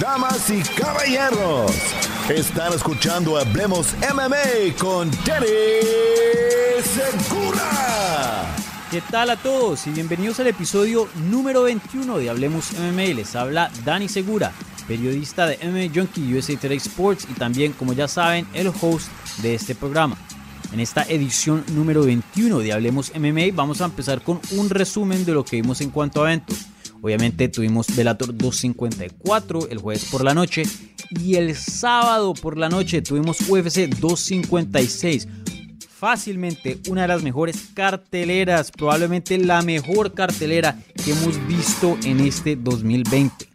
Damas y caballeros, están escuchando Hablemos MMA con Danny Segura. ¿Qué tal a todos y bienvenidos al episodio número 21 de Hablemos MMA? Les habla Dani Segura, periodista de MMA Junkie USA Today Sports y también, como ya saben, el host de este programa. En esta edición número 21 de Hablemos MMA vamos a empezar con un resumen de lo que vimos en cuanto a eventos. Obviamente tuvimos Velator 254 el jueves por la noche y el sábado por la noche tuvimos UFC 256. Fácilmente una de las mejores carteleras, probablemente la mejor cartelera que hemos visto en este 2020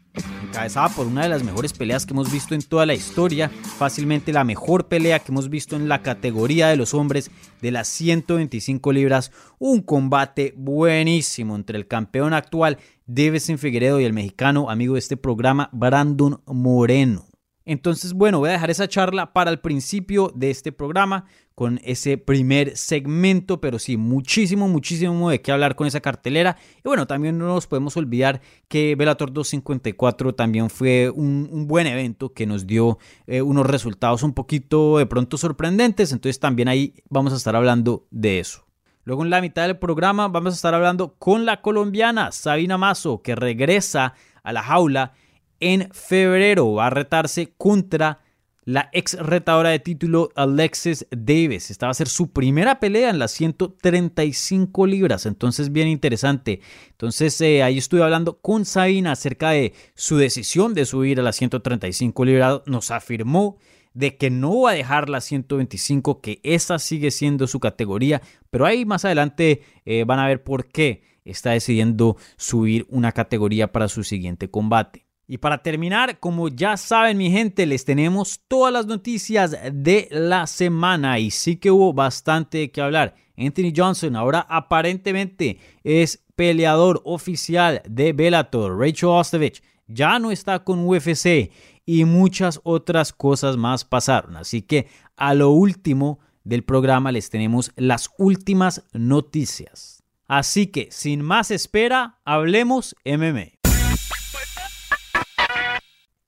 encabezada por una de las mejores peleas que hemos visto en toda la historia, fácilmente la mejor pelea que hemos visto en la categoría de los hombres de las 125 libras, un combate buenísimo entre el campeón actual Davison Figueredo y el mexicano amigo de este programa Brandon Moreno. Entonces, bueno, voy a dejar esa charla para el principio de este programa con ese primer segmento, pero sí, muchísimo, muchísimo de qué hablar con esa cartelera. Y bueno, también no nos podemos olvidar que Bellator 254 también fue un, buen evento que nos dio eh, unos resultados un poquito de pronto sorprendentes, entonces también ahí vamos a estar hablando de eso. Luego en la mitad del programa vamos a estar hablando con la colombiana Sabina Mazo, que regresa a la jaula en febrero. Va a retarse contra la ex retadora de título Alexis Davis. Esta va a ser su primera pelea en las 135 libras, entonces bien interesante. Entonces eh, ahí estuve hablando con Sabina acerca de su decisión de subir a las 135 libras. Nos afirmó de que no va a dejar las 125, que esa sigue siendo su categoría, pero ahí más adelante eh, van a ver por qué está decidiendo subir una categoría para su siguiente combate. Y para terminar, como ya saben mi gente, les tenemos todas las noticias de la semana y sí que hubo bastante que hablar. Anthony Johnson ahora aparentemente es peleador oficial de Bellator. Rachel Ostovich ya no está con UFC y muchas otras cosas más pasaron. Así que a lo último del programa les tenemos las últimas noticias. Así que sin más espera, hablemos MMA.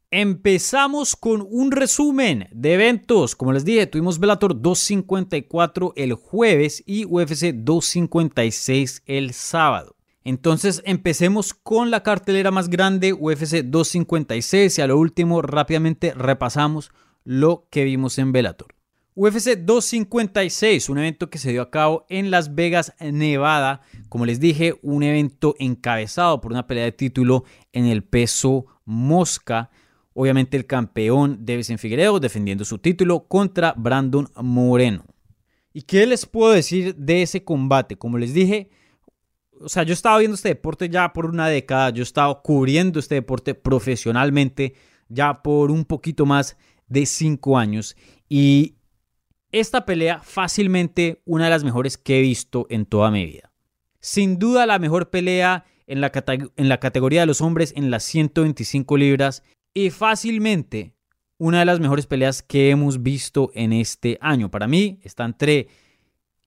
Empezamos con un resumen de eventos. Como les dije, tuvimos Bellator 254 el jueves y UFC 256 el sábado. Entonces empecemos con la cartelera más grande, UFC 256, y a lo último rápidamente repasamos lo que vimos en Bellator. UFC 256, un evento que se dio a cabo en Las Vegas, Nevada. Como les dije, un evento encabezado por una pelea de título en el peso mosca obviamente el campeón Davison Figueiredo defendiendo su título contra Brandon Moreno. ¿Y qué les puedo decir de ese combate? Como les dije, o sea, yo estaba viendo este deporte ya por una década, yo estaba cubriendo este deporte profesionalmente ya por un poquito más de cinco años y esta pelea fácilmente una de las mejores que he visto en toda mi vida. Sin duda la mejor pelea en la, categoría de los hombres en las 125 libras y fácilmente una de las mejores peleas que hemos visto en este año. Para mí está entre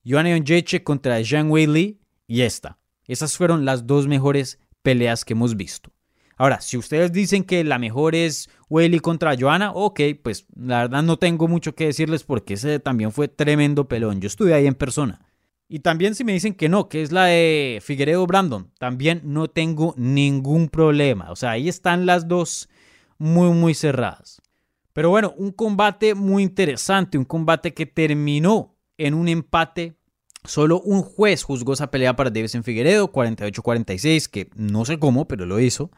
Joanna Jacek contra Jean Wei y esta. Esas fueron las dos mejores peleas que hemos visto. Ahora, si ustedes dicen que la mejor es Weili contra Joanna, ok, pues la verdad no tengo mucho que decirles porque ese también fue tremendo pelón. Yo estuve ahí en persona. Y también si me dicen que no, que es la de Figueredo Brandon, también no tengo ningún problema. O sea, ahí están las dos muy, muy cerradas. Pero bueno, un combate muy interesante, un combate que terminó en un empate. Solo un juez juzgó esa pelea para Davison Figueredo, 48-46, que no sé cómo, pero lo hizo.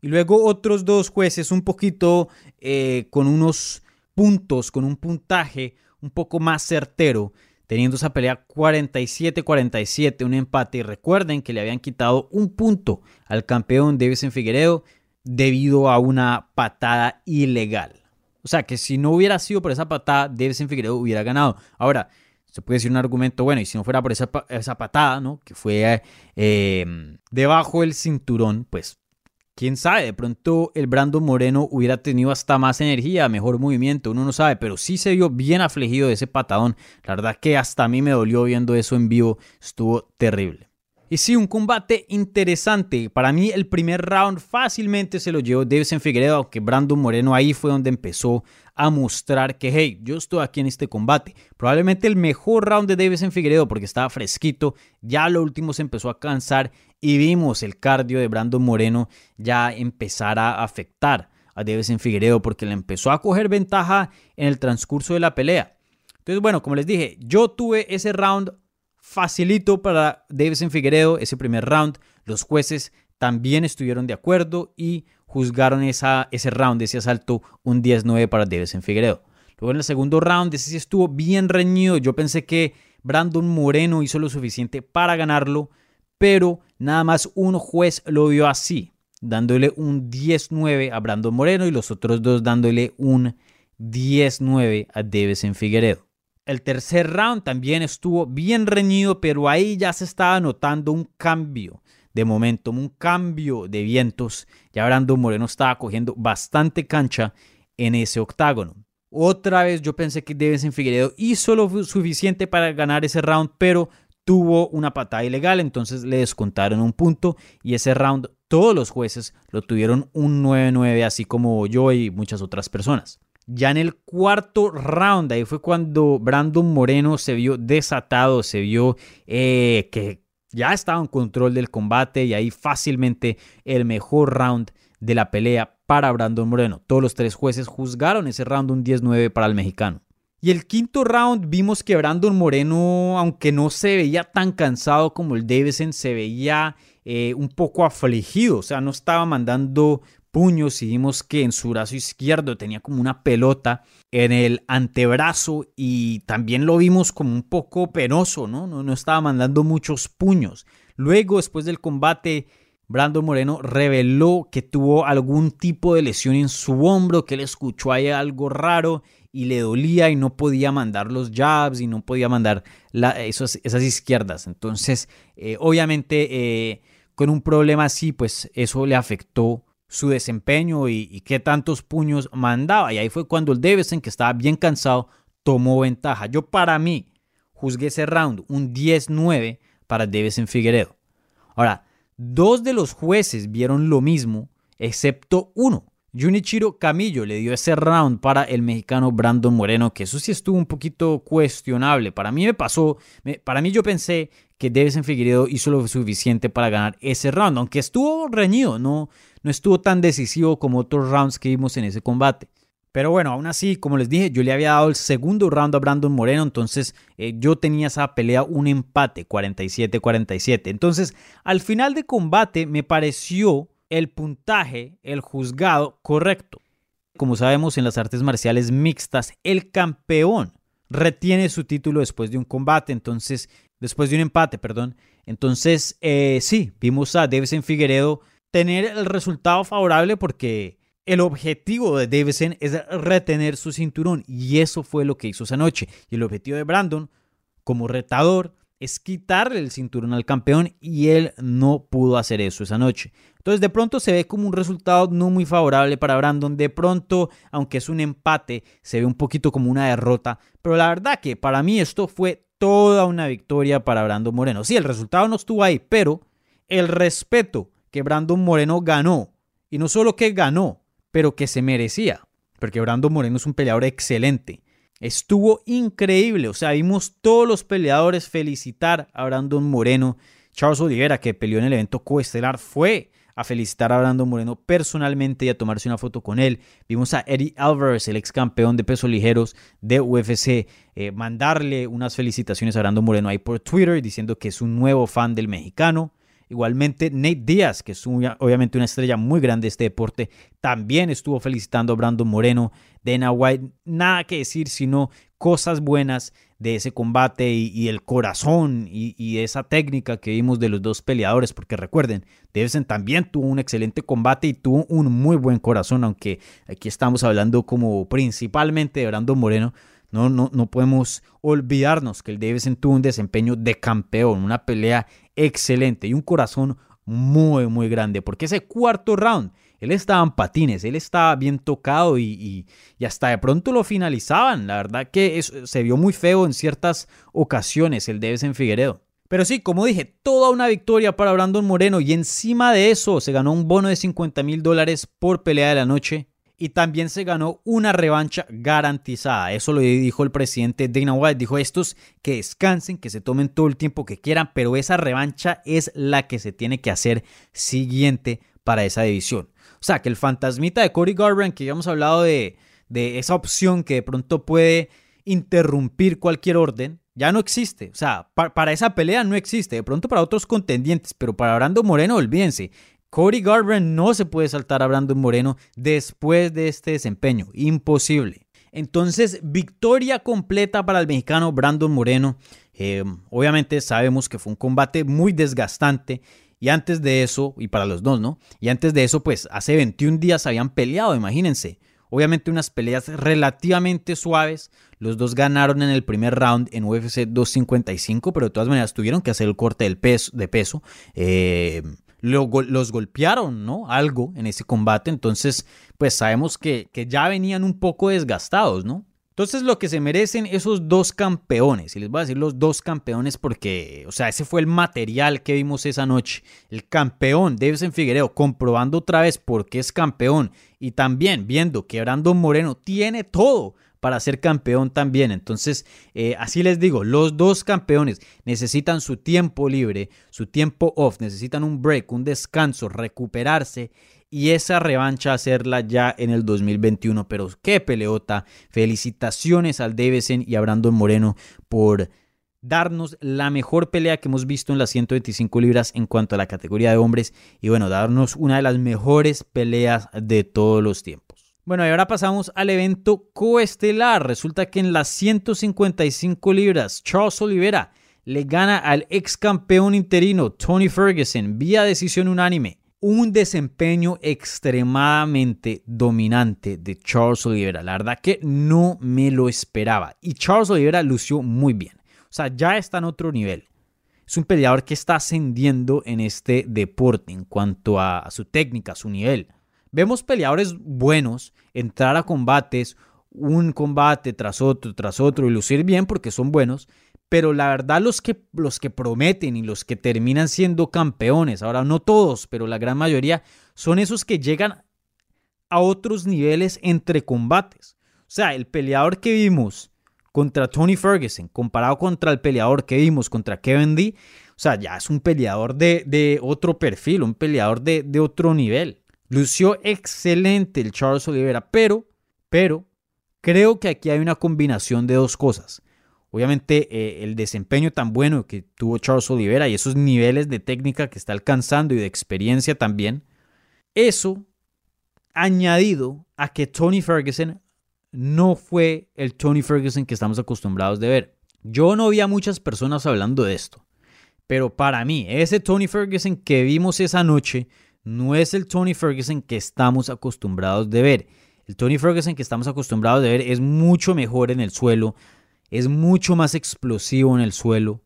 Y luego otros dos jueces un poquito eh, con unos puntos, con un puntaje un poco más certero, teniendo esa pelea 47-47, un empate. Y recuerden que le habían quitado un punto al campeón Davison Figueredo debido a una patada ilegal. O sea, que si no hubiera sido por esa patada, Davison Figueredo hubiera ganado. Ahora, se puede decir un argumento, bueno, y si no fuera por esa, esa patada, ¿no? Que fue eh, debajo del cinturón, pues quién sabe, de pronto el Brandon Moreno hubiera tenido hasta más energía, mejor movimiento, uno no sabe, pero sí se vio bien afligido de ese patadón. La verdad que hasta a mí me dolió viendo eso en vivo, estuvo terrible. Y sí, un combate interesante. Para mí el primer round fácilmente se lo llevó Davison Figueredo, aunque Brandon Moreno ahí fue donde empezó a mostrar que, hey, yo estoy aquí en este combate. Probablemente el mejor round de Davison Figueredo porque estaba fresquito. Ya lo último se empezó a cansar y vimos el cardio de Brandon Moreno ya empezar a afectar a Davison Figueredo porque le empezó a coger ventaja en el transcurso de la pelea. Entonces, bueno, como les dije, yo tuve ese round facilito para Davison Figueredo ese primer round. Los jueces también estuvieron de acuerdo y juzgaron esa, ese round, ese asalto, un 10-9 para Davison Figueredo. Luego en el segundo round, ese sí estuvo bien reñido. Yo pensé que Brandon Moreno hizo lo suficiente para ganarlo, pero nada más un juez lo vio así, dándole un 10-9 a Brandon Moreno y los otros dos dándole un 10-9 a Davison Figueredo. El tercer round también estuvo bien reñido, pero ahí ya se estaba notando un cambio de momentum, un cambio de vientos. Ya Brandon Moreno estaba cogiendo bastante cancha en ese octágono. Otra vez yo pensé que en Figueredo hizo lo suficiente para ganar ese round, pero tuvo una patada ilegal, entonces le descontaron un punto y ese round todos los jueces lo tuvieron un 9-9, así como yo y muchas otras personas. Ya en el cuarto round, ahí fue cuando Brandon Moreno se vio desatado, se vio eh, que ya estaba en control del combate y ahí fácilmente el mejor round de la pelea para Brandon Moreno. Todos los tres jueces juzgaron ese round un 10-9 para el mexicano. Y el quinto round vimos que Brandon Moreno, aunque no se veía tan cansado como el Davison, se veía eh, un poco afligido, o sea, no estaba mandando puños y vimos que en su brazo izquierdo tenía como una pelota en el antebrazo y también lo vimos como un poco penoso, ¿no? No, no estaba mandando muchos puños. Luego, después del combate, Brandon Moreno reveló que tuvo algún tipo de lesión en su hombro, que él escuchó ahí algo raro y le dolía y no podía mandar los jabs y no podía mandar esas izquierdas. Entonces, eh, obviamente, eh, con un problema así, pues eso le afectó su desempeño y, qué tantos puños mandaba. Y ahí fue cuando el Davison, que estaba bien cansado, tomó ventaja. Yo para mí juzgué ese round un 10-9 para Davison Figueredo. Ahora, dos de los jueces vieron lo mismo, excepto uno. Junichiro Camillo le dio ese round para el mexicano Brandon Moreno, que eso sí estuvo un poquito cuestionable. Para mí me pasó, para mí yo pensé que Davison Figueredo hizo lo suficiente para ganar ese round, aunque estuvo reñido, no, no estuvo tan decisivo como otros rounds que vimos en ese combate. Pero bueno, aún así, como les dije, yo le había dado el segundo round a Brandon Moreno, entonces eh, yo tenía esa pelea un empate, 47-47. Entonces, al final de combate me pareció el puntaje, el juzgado correcto. Como sabemos en las artes marciales mixtas, el campeón retiene su título después de un combate, entonces, después de un empate, perdón. Entonces, eh, sí, vimos a Davison Figueredo tener el resultado favorable porque el objetivo de Davison es retener su cinturón y eso fue lo que hizo esa noche. Y el objetivo de Brandon como retador es quitarle el cinturón al campeón y él no pudo hacer eso esa noche. Entonces de pronto se ve como un resultado no muy favorable para Brandon. De pronto, aunque es un empate, se ve un poquito como una derrota. Pero la verdad que para mí esto fue toda una victoria para Brandon Moreno. Sí, el resultado no estuvo ahí, pero el respeto que Brandon Moreno ganó. Y no solo que ganó, pero que se merecía. Porque Brandon Moreno es un peleador excelente. Estuvo increíble. O sea, vimos todos los peleadores felicitar a Brandon Moreno. Charles Oliveira, que peleó en el evento coestelar, fue a felicitar a Brandon Moreno personalmente y a tomarse una foto con él. Vimos a Eddie Alvarez, el ex campeón de pesos ligeros de UFC, eh, mandarle unas felicitaciones a Brandon Moreno ahí por Twitter diciendo que es un nuevo fan del mexicano. Igualmente, Nate Díaz, que es obviamente una estrella muy grande de este deporte, también estuvo felicitando a Brandon Moreno. Dana White, nada que decir, sino cosas buenas de ese combate y, el corazón y, esa técnica que vimos de los dos peleadores, porque recuerden, Davison también tuvo un excelente combate y tuvo un muy buen corazón, aunque aquí estamos hablando como principalmente de Brandon Moreno, no, no, no podemos olvidarnos que el Davison tuvo un desempeño de campeón, una pelea excelente y un corazón muy, muy grande, porque ese cuarto round, él estaba en patines, él estaba bien tocado y, y, hasta de pronto lo finalizaban. La verdad que se vio muy feo en ciertas ocasiones el Davison Figueredo. Pero sí, como dije, toda una victoria para Brandon Moreno y encima de eso se ganó un bono de 50 mil dólares por pelea de la noche y también se ganó una revancha garantizada. Eso lo dijo el presidente Dana White. Dijo estos que descansen, que se tomen todo el tiempo que quieran, pero esa revancha es la que se tiene que hacer siguiente para esa división. O sea, que el fantasmita de Cody Garbrandt, que ya hemos hablado de, de esa opción que de pronto puede interrumpir cualquier orden, ya no existe. O sea, para esa pelea no existe. De pronto para otros contendientes, pero para Brando Moreno, olvídense. Cody Garbrandt no se puede saltar a Brandon Moreno después de este desempeño. Imposible. Entonces, victoria completa para el mexicano Brandon Moreno. Eh, obviamente sabemos que fue un combate muy desgastante. Y antes de eso, y para los dos, ¿no? Y antes de eso, pues hace 21 días habían peleado, imagínense. Obviamente unas peleas relativamente suaves. Los dos ganaron en el primer round en UFC 255, pero de todas maneras tuvieron que hacer el corte del peso, de peso. Eh, los golpearon, ¿no? Algo en ese combate, entonces pues sabemos que, que ya venían un poco desgastados, ¿no? Entonces lo que se merecen esos dos campeones, y les voy a decir los dos campeones porque, o sea, ese fue el material que vimos esa noche. El campeón, Davison Figueredo, comprobando otra vez por qué es campeón y también viendo que Brandon Moreno tiene todo para ser campeón también. Entonces, eh, así les digo, los dos campeones necesitan su tiempo libre, su tiempo off, necesitan un break, un descanso, recuperarse y esa revancha hacerla ya en el 2021. Pero qué peleota. Felicitaciones al Davison y a Brandon Moreno por darnos la mejor pelea que hemos visto en las 125 libras en cuanto a la categoría de hombres y bueno, darnos una de las mejores peleas de todos los tiempos. Bueno, y ahora pasamos al evento coestelar. Resulta que en las 155 libras, Charles Oliveira le gana al ex campeón interino Tony Ferguson vía decisión unánime. Un desempeño extremadamente dominante de Charles Oliveira. La verdad que no me lo esperaba. Y Charles Oliveira lució muy bien. O sea, ya está en otro nivel. Es un peleador que está ascendiendo en este deporte en cuanto a, a su técnica, a su nivel. Vemos peleadores buenos entrar a combates, un combate tras otro, tras otro y lucir bien porque son buenos, pero la verdad los que, los que prometen y los que terminan siendo campeones, ahora no todos, pero la gran mayoría, son esos que llegan a otros niveles entre combates. O sea, el peleador que vimos contra Tony Ferguson, comparado contra el peleador que vimos contra Kevin D, o sea, ya es un peleador de, de otro perfil, un peleador de, de otro nivel. Lució excelente el Charles Oliveira, pero, pero, creo que aquí hay una combinación de dos cosas. Obviamente eh, el desempeño tan bueno que tuvo Charles Oliveira y esos niveles de técnica que está alcanzando y de experiencia también. Eso añadido a que Tony Ferguson no fue el Tony Ferguson que estamos acostumbrados de ver. Yo no vi a muchas personas hablando de esto, pero para mí ese Tony Ferguson que vimos esa noche no es el Tony Ferguson que estamos acostumbrados de ver. El Tony Ferguson que estamos acostumbrados de ver es mucho mejor en el suelo, es mucho más explosivo en el suelo,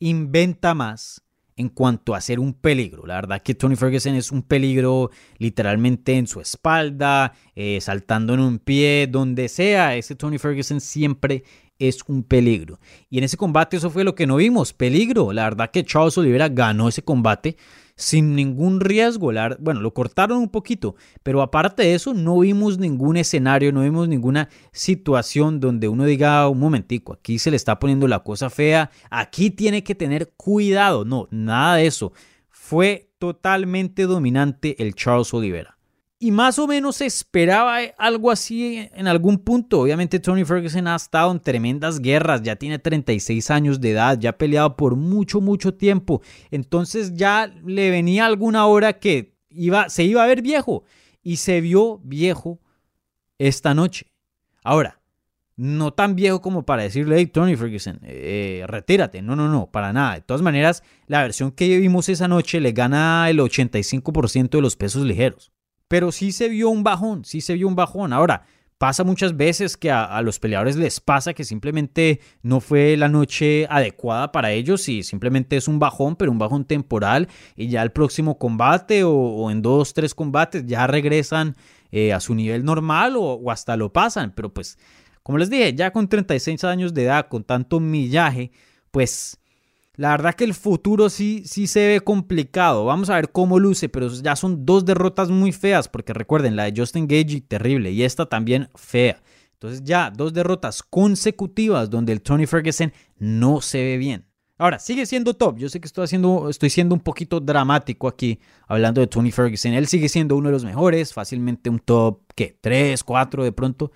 inventa más en cuanto a ser un peligro. La verdad que Tony Ferguson es un peligro literalmente en su espalda, eh, saltando en un pie, donde sea. Ese Tony Ferguson siempre es un peligro. Y en ese combate eso fue lo que no vimos, peligro. La verdad que Charles Oliveira ganó ese combate sin ningún riesgo. Bueno, lo cortaron un poquito, pero aparte de eso no vimos ningún escenario, no vimos ninguna situación donde uno diga, un momentico, aquí se le está poniendo la cosa fea, aquí tiene que tener cuidado. No, nada de eso. Fue totalmente dominante el Charles Oliveira. Y más o menos se esperaba algo así en algún punto. Obviamente Tony Ferguson ha estado en tremendas guerras, ya tiene 36 años de edad, ya ha peleado por mucho, mucho tiempo. Entonces ya le venía alguna hora que iba, se iba a ver viejo. Y se vio viejo esta noche. Ahora, no tan viejo como para decirle, hey, Tony Ferguson, eh, retírate. No, no, no, para nada. De todas maneras, la versión que vimos esa noche le gana el 85% de los pesos ligeros. Pero sí se vio un bajón, sí se vio un bajón. Ahora, pasa muchas veces que a, los peleadores les pasa que simplemente no fue la noche adecuada para ellos y simplemente es un bajón, pero un bajón temporal y ya el próximo combate o, en dos, tres combates ya regresan eh, a su nivel normal o hasta lo pasan. Pero pues como les dije, ya con 36 años de edad, con tanto millaje, pues la verdad que el futuro sí, sí se ve complicado. Vamos a ver cómo luce, pero ya son dos derrotas muy feas, porque recuerden, la de Justin Gage terrible y esta también fea. Entonces ya dos derrotas consecutivas donde el Tony Ferguson no se ve bien. Ahora, sigue siendo top. Yo sé que estoy, haciendo, estoy siendo un poquito dramático aquí hablando de Tony Ferguson. Él sigue siendo uno de los mejores, fácilmente un top, ¿qué? 3, 4 de pronto.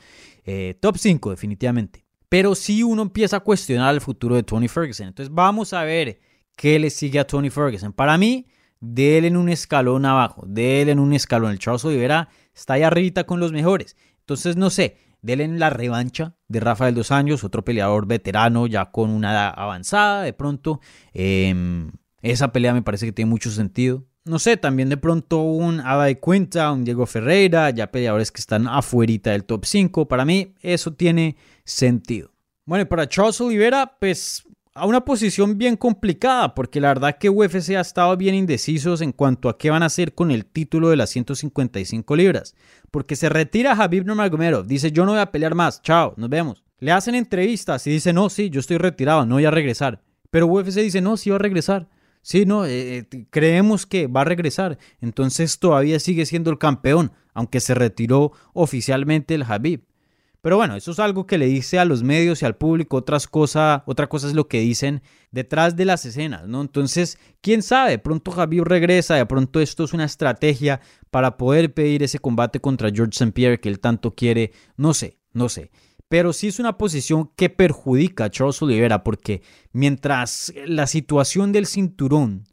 Eh, top 5 definitivamente. Pero si uno empieza a cuestionar el futuro de Tony Ferguson. Entonces vamos a ver qué le sigue a Tony Ferguson. Para mí, de en un escalón abajo, de él en un escalón. El Charles Oliveira está ahí arribita con los mejores. Entonces, no sé, de él en la revancha de Rafael Dos Años, otro peleador veterano ya con una edad avanzada de pronto. Em, esa pelea me parece que tiene mucho sentido no sé, también de pronto un Abay Cuenta, un Diego Ferreira, ya peleadores que están afuerita del top 5. Para mí eso tiene sentido. Bueno, y para Charles Oliveira, pues a una posición bien complicada, porque la verdad que UFC ha estado bien indecisos en cuanto a qué van a hacer con el título de las 155 libras. Porque se retira Habib Nurmagomedov, dice yo no voy a pelear más, chao, nos vemos. Le hacen entrevistas y dice no, sí, yo estoy retirado, no voy a regresar. Pero UFC dice no, sí va a regresar. Sí, no, eh, eh, creemos que va a regresar. Entonces todavía sigue siendo el campeón, aunque se retiró oficialmente el Habib. Pero bueno, eso es algo que le dice a los medios y al público. Otras cosa, otra cosa es lo que dicen detrás de las escenas, ¿no? Entonces, quién sabe, de pronto Habib regresa, de pronto esto es una estrategia para poder pedir ese combate contra George St. Pierre que él tanto quiere. No sé, no sé pero sí es una posición que perjudica a Charles Oliveira porque mientras la situación del cinturón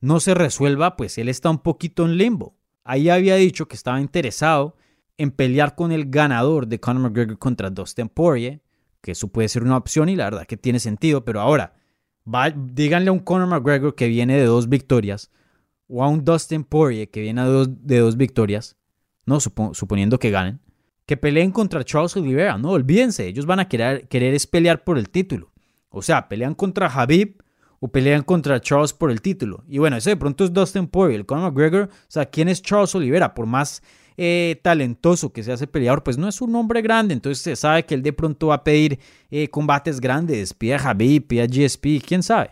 no se resuelva, pues él está un poquito en limbo. Ahí había dicho que estaba interesado en pelear con el ganador de Conor McGregor contra Dustin Poirier, que eso puede ser una opción y la verdad que tiene sentido, pero ahora díganle a un Conor McGregor que viene de dos victorias o a un Dustin Poirier que viene de dos, de dos victorias, no suponiendo que ganen, que peleen contra Charles Oliveira. No, olvídense, ellos van a querer, querer es pelear por el título. O sea, pelean contra Habib o pelean contra Charles por el título. Y bueno, ese de pronto es Dustin Poirier, el Conor McGregor. O sea, ¿quién es Charles Oliveira? Por más eh, talentoso que se hace peleador, pues no es un hombre grande. Entonces se sabe que él de pronto va a pedir eh, combates grandes. Pide a Habib, pide a GSP, quién sabe.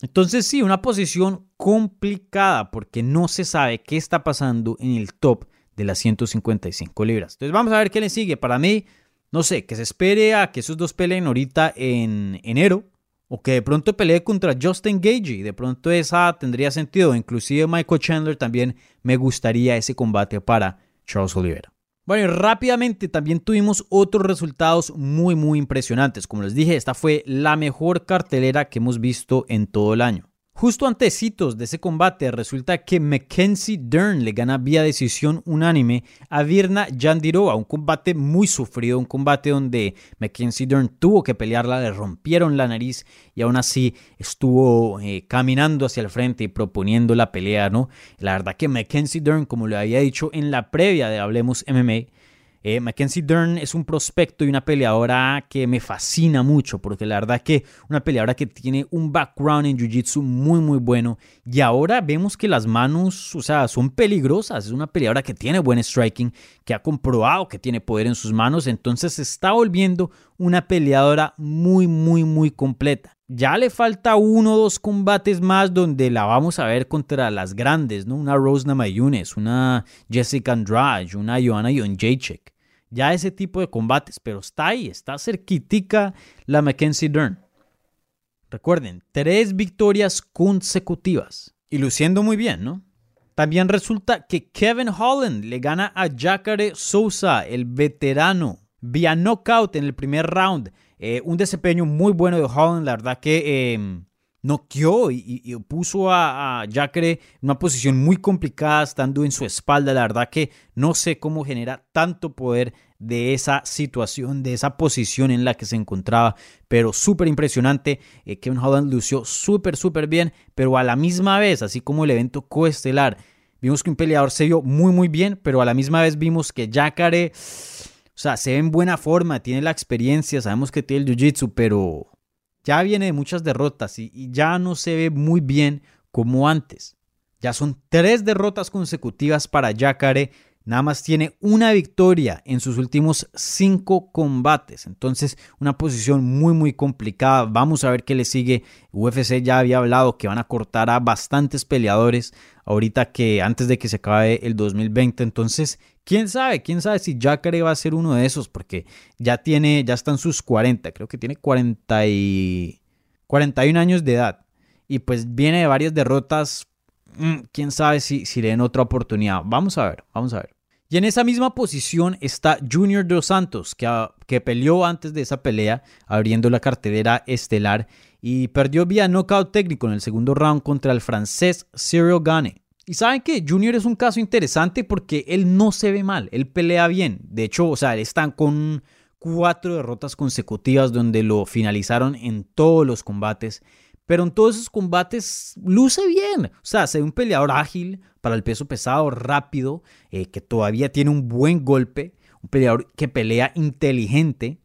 Entonces sí, una posición complicada porque no se sabe qué está pasando en el top de las 155 libras. Entonces vamos a ver qué le sigue. Para mí, no sé, que se espere a que esos dos peleen ahorita en enero o que de pronto pelee contra Justin Gage de pronto esa tendría sentido. Inclusive Michael Chandler también me gustaría ese combate para Charles Oliveira. Bueno, y rápidamente también tuvimos otros resultados muy muy impresionantes. Como les dije, esta fue la mejor cartelera que hemos visto en todo el año. Justo antecitos de ese combate resulta que Mackenzie Dern le gana vía decisión unánime a Virna Yandiroa, un combate muy sufrido, un combate donde Mackenzie Dern tuvo que pelearla, le rompieron la nariz y aún así estuvo eh, caminando hacia el frente y proponiendo la pelea, ¿no? La verdad que Mackenzie Dern, como le había dicho en la previa de Hablemos MMA, eh, Mackenzie Dern es un prospecto y una peleadora que me fascina mucho, porque la verdad que una peleadora que tiene un background en Jiu-Jitsu muy, muy bueno. Y ahora vemos que las manos, o sea, son peligrosas. Es una peleadora que tiene buen striking, que ha comprobado que tiene poder en sus manos. Entonces se está volviendo una peleadora muy, muy, muy completa. Ya le falta uno o dos combates más donde la vamos a ver contra las grandes, ¿no? Una Rose Namajunas, una Jessica Andrade, una Joanna Jonjacek ya ese tipo de combates, pero está ahí, está cerquitica la Mackenzie Dern. Recuerden, tres victorias consecutivas y luciendo muy bien, ¿no? También resulta que Kevin Holland le gana a Jacare Sousa, el veterano, vía knockout en el primer round. Eh, un desempeño muy bueno de Holland, la verdad que eh, noqueó y, puso a, a en una posición muy complicada, estando en su espalda. La verdad que no sé cómo genera tanto poder de esa situación, de esa posición en la que se encontraba, pero súper impresionante. Eh, Kevin Holland lució súper, súper bien, pero a la misma vez, así como el evento coestelar, vimos que un peleador se vio muy, muy bien, pero a la misma vez vimos que Jacare, sea, se ve en buena forma, tiene la experiencia, sabemos que tiene el jiu-jitsu, pero ya viene de muchas derrotas y, ya no se ve muy bien como antes. Ya son tres derrotas consecutivas para Jacare. Nada más tiene una victoria en sus últimos cinco combates. Entonces, una posición muy, muy complicada. Vamos a ver qué le sigue. UFC ya había hablado que van a cortar a bastantes peleadores ahorita que antes de que se acabe el 2020. Entonces, quién sabe, quién sabe si Jacare va a ser uno de esos, porque ya tiene, ya están sus 40, creo que tiene 40 y 41 años de edad. Y pues viene de varias derrotas. Mm, quién sabe si, si le den otra oportunidad. Vamos a ver, vamos a ver. Y en esa misma posición está Junior Dos Santos, que, que peleó antes de esa pelea, abriendo la cartelera estelar y perdió vía knockout técnico en el segundo round contra el francés Cyril Gane. Y saben que Junior es un caso interesante porque él no se ve mal, él pelea bien. De hecho, o sea, él está con cuatro derrotas consecutivas donde lo finalizaron en todos los combates. Pero en todos esos combates luce bien. O sea, se ve un peleador ágil para el peso pesado, rápido, eh, que todavía tiene un buen golpe. Un peleador que pelea inteligente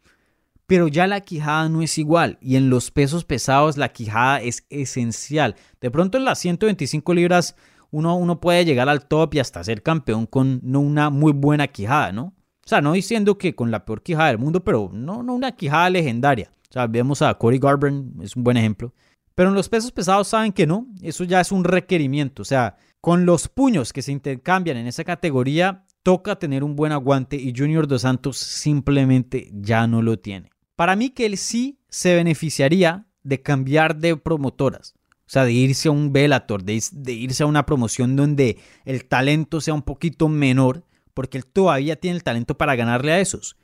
pero ya la quijada no es igual y en los pesos pesados la quijada es esencial. De pronto en las 125 libras uno, uno puede llegar al top y hasta ser campeón con no una muy buena quijada, ¿no? O sea, no diciendo que con la peor quijada del mundo, pero no, no una quijada legendaria. O sea, vemos a Cory Garburn, es un buen ejemplo. Pero en los pesos pesados saben que no, eso ya es un requerimiento. O sea, con los puños que se intercambian en esa categoría, toca tener un buen aguante y Junior Dos Santos simplemente ya no lo tiene. Para mí que él sí se beneficiaría de cambiar de promotoras. O sea, de irse a un Bellator, de, irse a una promoción donde el talento sea un poquito menor, porque él todavía tiene el talento para ganarle a esos.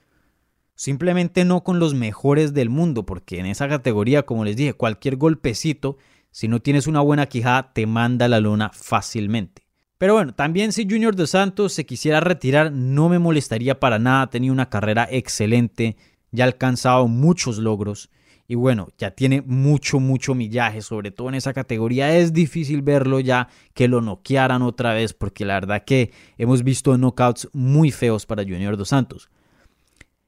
Simplemente no con los mejores del mundo, porque en esa categoría, como les dije, cualquier golpecito, si no tienes una buena quijada, te manda la luna fácilmente. Pero bueno, también si Junior de Santos se quisiera retirar, no me molestaría para nada. Tenía una carrera excelente ya ha alcanzado muchos logros y bueno, ya tiene mucho, mucho millaje, sobre todo en esa categoría. Es difícil verlo ya que lo noquearan otra vez, porque la verdad que hemos visto knockouts muy feos para Junior Dos Santos.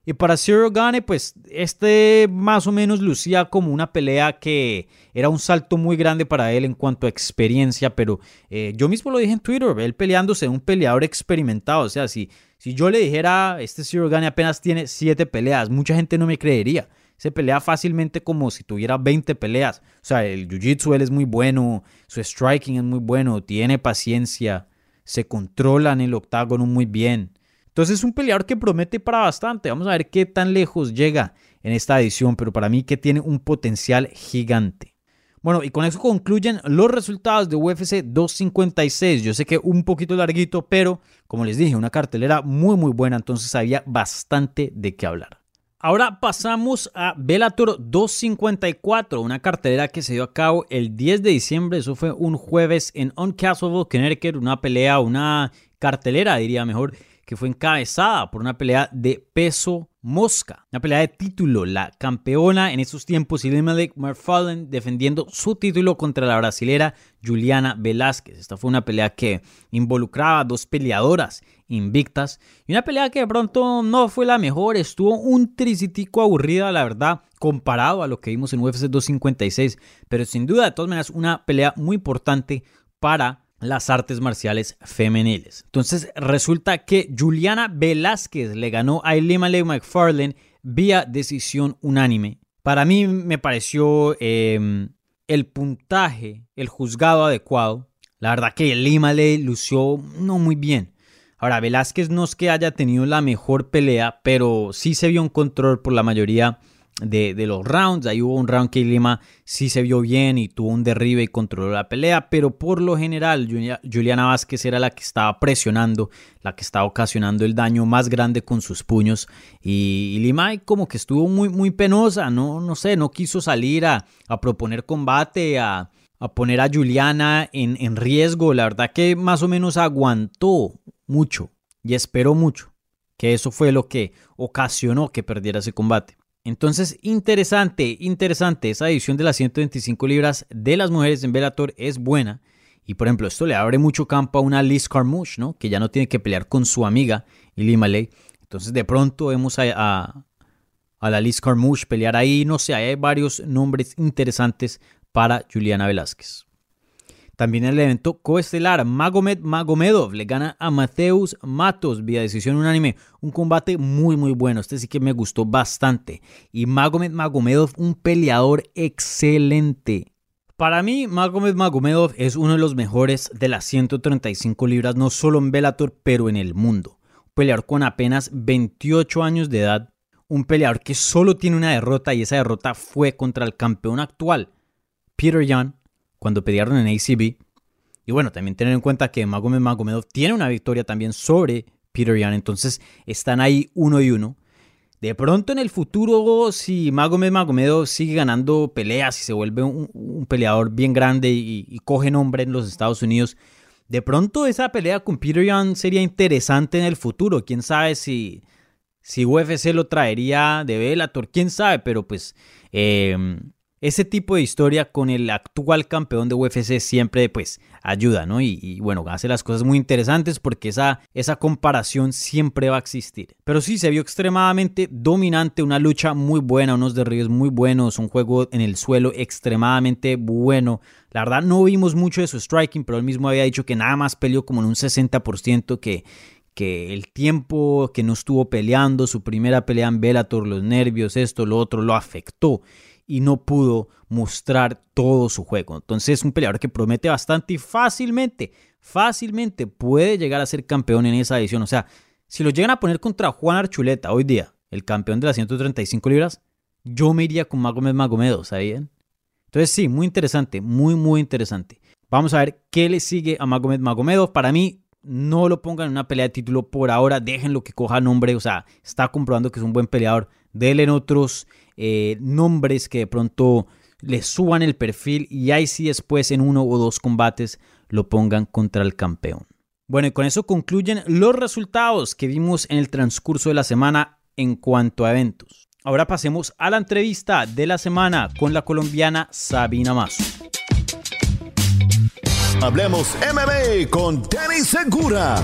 Y para Cyril Gane, pues este más o menos lucía como una pelea que era un salto muy grande para él en cuanto a experiencia, pero eh, yo mismo lo dije en Twitter, él peleándose un peleador experimentado, o sea, si si yo le dijera, este Cyril Gane apenas tiene 7 peleas, mucha gente no me creería. Se pelea fácilmente como si tuviera 20 peleas. O sea, el jiu-jitsu él es muy bueno, su striking es muy bueno, tiene paciencia, se controla en el octágono muy bien. Entonces es un peleador que promete para bastante. Vamos a ver qué tan lejos llega en esta edición, pero para mí que tiene un potencial gigante. Bueno, y con eso concluyen los resultados de UFC 256. Yo sé que un poquito larguito, pero como les dije, una cartelera muy muy buena, entonces había bastante de qué hablar. Ahora pasamos a Bellator 254, una cartelera que se dio a cabo el 10 de diciembre, eso fue un jueves en Uncastleville, Connecticut, una pelea, una cartelera diría mejor, que fue encabezada por una pelea de peso mosca, una pelea de título. La campeona en esos tiempos, Ilima-Malik Marfallen, defendiendo su título contra la brasilera Juliana Velázquez. Esta fue una pelea que involucraba a dos peleadoras invictas y una pelea que de pronto no fue la mejor, estuvo un tricitico aburrida, la verdad, comparado a lo que vimos en UFC 256, pero sin duda, de todas maneras, una pelea muy importante para las artes marciales femeniles. Entonces resulta que Juliana Velázquez le ganó a Elimale McFarlane vía decisión unánime. Para mí me pareció em, el puntaje, el juzgado adecuado. La verdad que Elimale lució no muy bien. Ahora, Velázquez no es que haya tenido la mejor pelea, pero sí se vio un control por la mayoría de, los rounds. Ahí hubo un round que Lima sí se vio bien y tuvo un derribe y controló la pelea, pero por lo general Juliana Vázquez era la que estaba presionando, la que estaba ocasionando el daño más grande con sus puños y, Lima como que estuvo muy, muy penosa, no, no sé, no quiso salir a, proponer combate, a, poner a Juliana en, en riesgo. La verdad que más o menos aguantó mucho y esperó mucho, que eso fue lo que ocasionó que perdiera ese combate. Entonces, interesante, interesante. Esa edición de las 125 libras de las mujeres en Bellator es buena. Y por ejemplo, esto le abre mucho campo a una Liz Carmouche, ¿no? Que ya no tiene que pelear con su amiga Lima Ley. Entonces, de pronto vemos a, a, la Liz Carmouche pelear ahí. No sé, hay varios nombres interesantes para Juliana Velázquez. También el evento coestelar, Magomed Magomedov le gana a Mateus Matos vía decisión unánime. Un combate muy muy bueno, este sí que me gustó bastante. Y Magomed Magomedov, un peleador excelente. Para mí, Magomed Magomedov es uno de los mejores de las 135 libras, no solo en Bellator, pero en el mundo. Un peleador con apenas 28 años de edad, un peleador que solo tiene una derrota y esa derrota fue contra el campeón actual, Peter Young, cuando pelearon en ACB. Y bueno, también tener en cuenta que Magomed Magomedov tiene una victoria también sobre Peter Yan, entonces están ahí uno y uno. De pronto en el futuro, si Magomed Magomedov sigue ganando peleas y se vuelve un, peleador bien grande y, coge nombre en los Estados Unidos, de pronto esa pelea con Peter Yan sería interesante en el futuro. Quién sabe si, si UFC lo traería de Bellator, quién sabe, pero pues eh, ese tipo de historia con el actual campeón de UFC siempre pues ayuda, ¿no? Y, bueno, hace las cosas muy interesantes porque esa, esa comparación siempre va a existir. Pero sí, se vio extremadamente dominante, una lucha muy buena, unos derribes muy buenos, un juego en el suelo extremadamente bueno. La verdad no vimos mucho de su striking, pero él mismo había dicho que nada más peleó como en un 60%, que que el tiempo que no estuvo peleando, su primera pelea en Bellator, los nervios, esto, lo otro, lo afectó y no pudo mostrar todo su juego. Entonces es un peleador que promete bastante y fácilmente, fácilmente puede llegar a ser campeón en esa edición. O sea, si lo llegan a poner contra Juan Archuleta hoy día, el campeón de las 135 libras, yo me iría con Magomed Magomedo, ¿sabían? Entonces sí, muy interesante, muy, muy interesante. Vamos a ver qué le sigue a Magomed Magomedo. Para mí, no lo pongan en una pelea de título por ahora, déjenlo que coja nombre, o sea, está comprobando que es un buen peleador. Denle otros eh, nombres que de pronto le suban el perfil y ahí sí después en uno o dos combates lo pongan contra el campeón. Bueno, y con eso concluyen los resultados que vimos en el transcurso de la semana en cuanto a eventos. Ahora pasemos a la entrevista de la semana con la colombiana Sabina Mazo. Hablemos MMA con Danny Segura.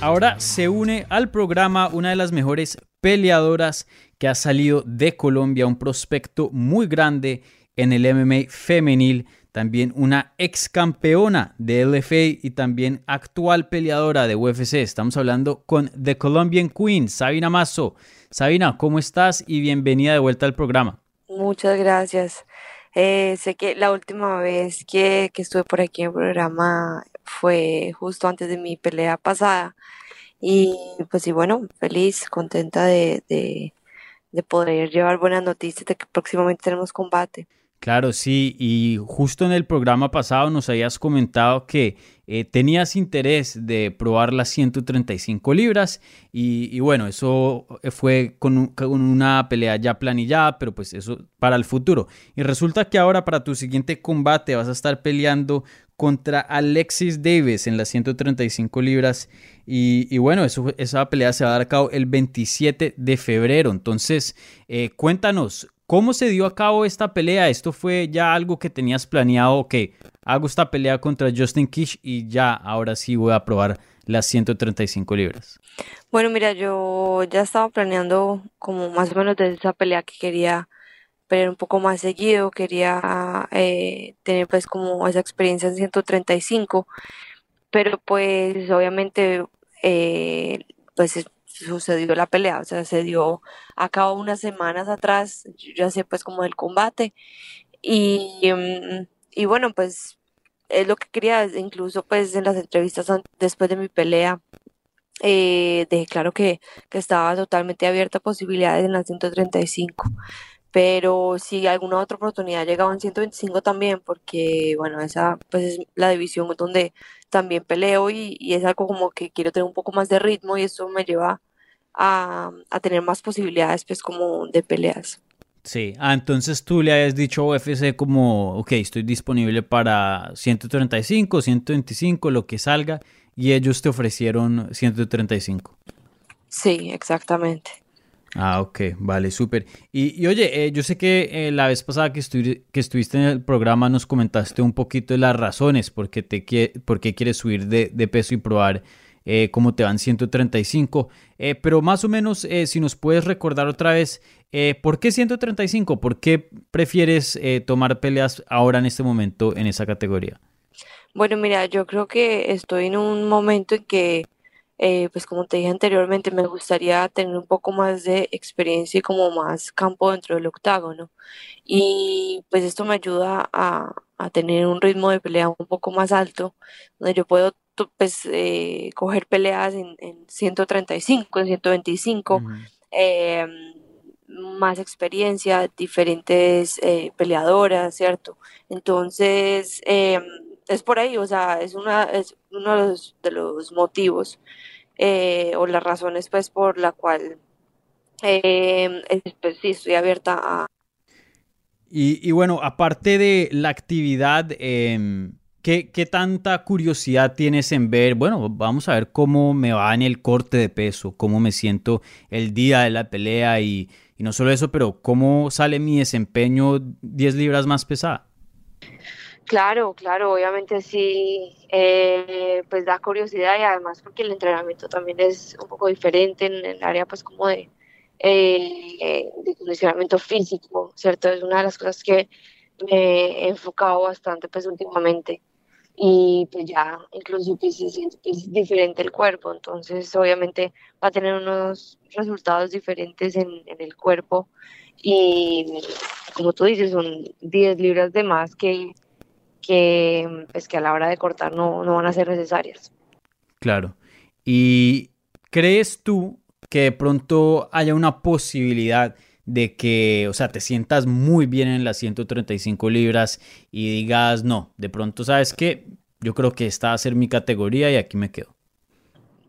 Ahora se une al programa una de las mejores peleadoras que ha salido de Colombia, un prospecto muy grande en el MMA femenil, también una ex campeona de LFA y también actual peleadora de UFC. Estamos hablando con The Colombian Queen, Sabina Mazo. Sabina, ¿cómo estás? Y bienvenida de vuelta al programa. Muchas gracias. Eh, sé que la última vez que, que estuve por aquí en el programa fue justo antes de mi pelea pasada y pues sí, bueno, feliz, contenta de, de, de poder llevar buenas noticias de que próximamente tenemos combate. Claro, sí, y justo en el programa pasado nos habías comentado que eh, tenías interés de probar las 135 libras y, y bueno, eso fue con, una pelea ya planillada, pero pues eso para el futuro. Y resulta que ahora para tu siguiente combate vas a estar peleando contra Alexis Davis en las 135 libras. Y, bueno, eso, esa pelea se va a dar el 27 de febrero. Entonces, eh, cuéntanos, ¿cómo se dio a cabo esta pelea? ¿Esto fue ya algo que tenías planeado? que hago esta pelea contra Justin Kish y ya, ahora sí voy a probar las 135 libras. Bueno, mira, yo ya estaba planeando como más o menos de esa pelea que quería pelear un poco más seguido, quería eh, tener pues como esa experiencia en 135, pero pues obviamente eh, pues sucedió la pelea, o sea, se dio a cabo unas semanas atrás, yo ya sé pues como del combate y, mm, y bueno pues es lo que quería, incluso pues en las entrevistas después de mi pelea eh, dejé claro que, que estaba totalmente abierta a posibilidades en la 135 pero si alguna otra oportunidad llegaba en 125 también, porque bueno, esa pues es la división donde también peleo y, y es algo como que quiero tener un poco más de ritmo y eso me lleva a, a tener más posibilidades pues como de peleas. Sí, ah, entonces tú le habías dicho a UFC como, ok, estoy disponible para 135, 125, lo que salga, y ellos te ofrecieron 135. Sí, exactamente. Ah, ok, vale, súper. Y, y, oye, eh, yo sé que eh, la vez pasada que, estu que estuviste en el programa nos comentaste un poquito de las razones por qué, te por qué quieres subir de, de, peso y probar eh, cómo te van 135. Eh, pero más o menos, eh, si nos puedes recordar otra vez, ¿por qué 135? ¿Por qué prefieres tomar peleas ahora en este momento en esa categoría? Bueno, mira, yo creo que estoy en un momento en que eh, pues como te dije anteriormente, me gustaría tener un poco más de experiencia y como más campo dentro del octágono. Y pues esto me ayuda a tener un ritmo de pelea un poco más alto, donde yo puedo pues eh, coger peleas en, en 135, en 125, uh -huh. eh, más experiencia, diferentes eh, peleadoras, ¿cierto? Entonces, eh, es por ahí, o sea, es, una, es uno de los, de los motivos eh, o las razones pues por la cual eh, pues, sí estoy abierta a... Y, y, bueno, aparte de la actividad, eh, ¿qué, ¿qué, tanta curiosidad tienes en ver? Bueno, vamos a ver cómo me va en el corte de peso, cómo me siento el día de la pelea y, no solo eso, pero cómo sale mi desempeño 10 libras más pesada. Claro, claro, obviamente sí, eh, pues da curiosidad y además porque el entrenamiento también es un poco diferente en el área pues como de, eh, de condicionamiento físico, ¿cierto? Es una de las cosas que me he enfocado bastante pues últimamente y pues ya incluso pues se siente que es diferente el cuerpo, entonces obviamente va a tener unos resultados diferentes en, en el cuerpo y como tú dices son 10 libras de más que que, pues, que a la hora de cortar no, no van a ser necesarias. Claro. ¿Y crees tú que de pronto haya una posibilidad de que, o sea, te sientas muy bien en las 135 libras y digas, no, de pronto, ¿sabes qué? Yo creo que esta va a ser mi categoría y aquí me quedo.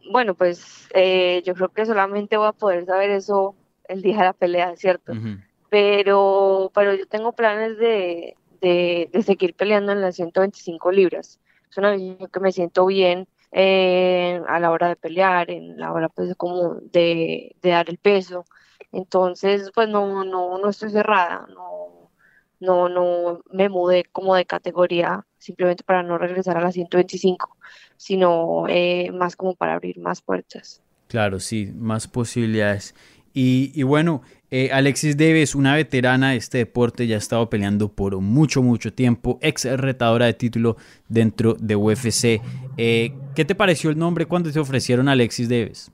Bueno, pues eh, yo creo que solamente voy a poder saber eso el día de la pelea, ¿cierto? Uh -huh. Pero, pero yo tengo planes de, de, de, seguir peleando en las 125 libras. Es una visión que me siento bien eh, a la hora de pelear, en la hora pues como de, de, dar el peso. Entonces, pues no, no, no estoy cerrada, no, no, no me mudé como de categoría simplemente para no regresar a las 125, sino eh, más como para abrir más puertas. Claro, sí, más posibilidades. Y, y bueno, eh, Alexis Davis, una veterana de este deporte, ya ha estado peleando por mucho, mucho tiempo, ex retadora de título dentro de UFC. Eh, ¿Qué te pareció el nombre cuando te ofrecieron a Alexis Davis?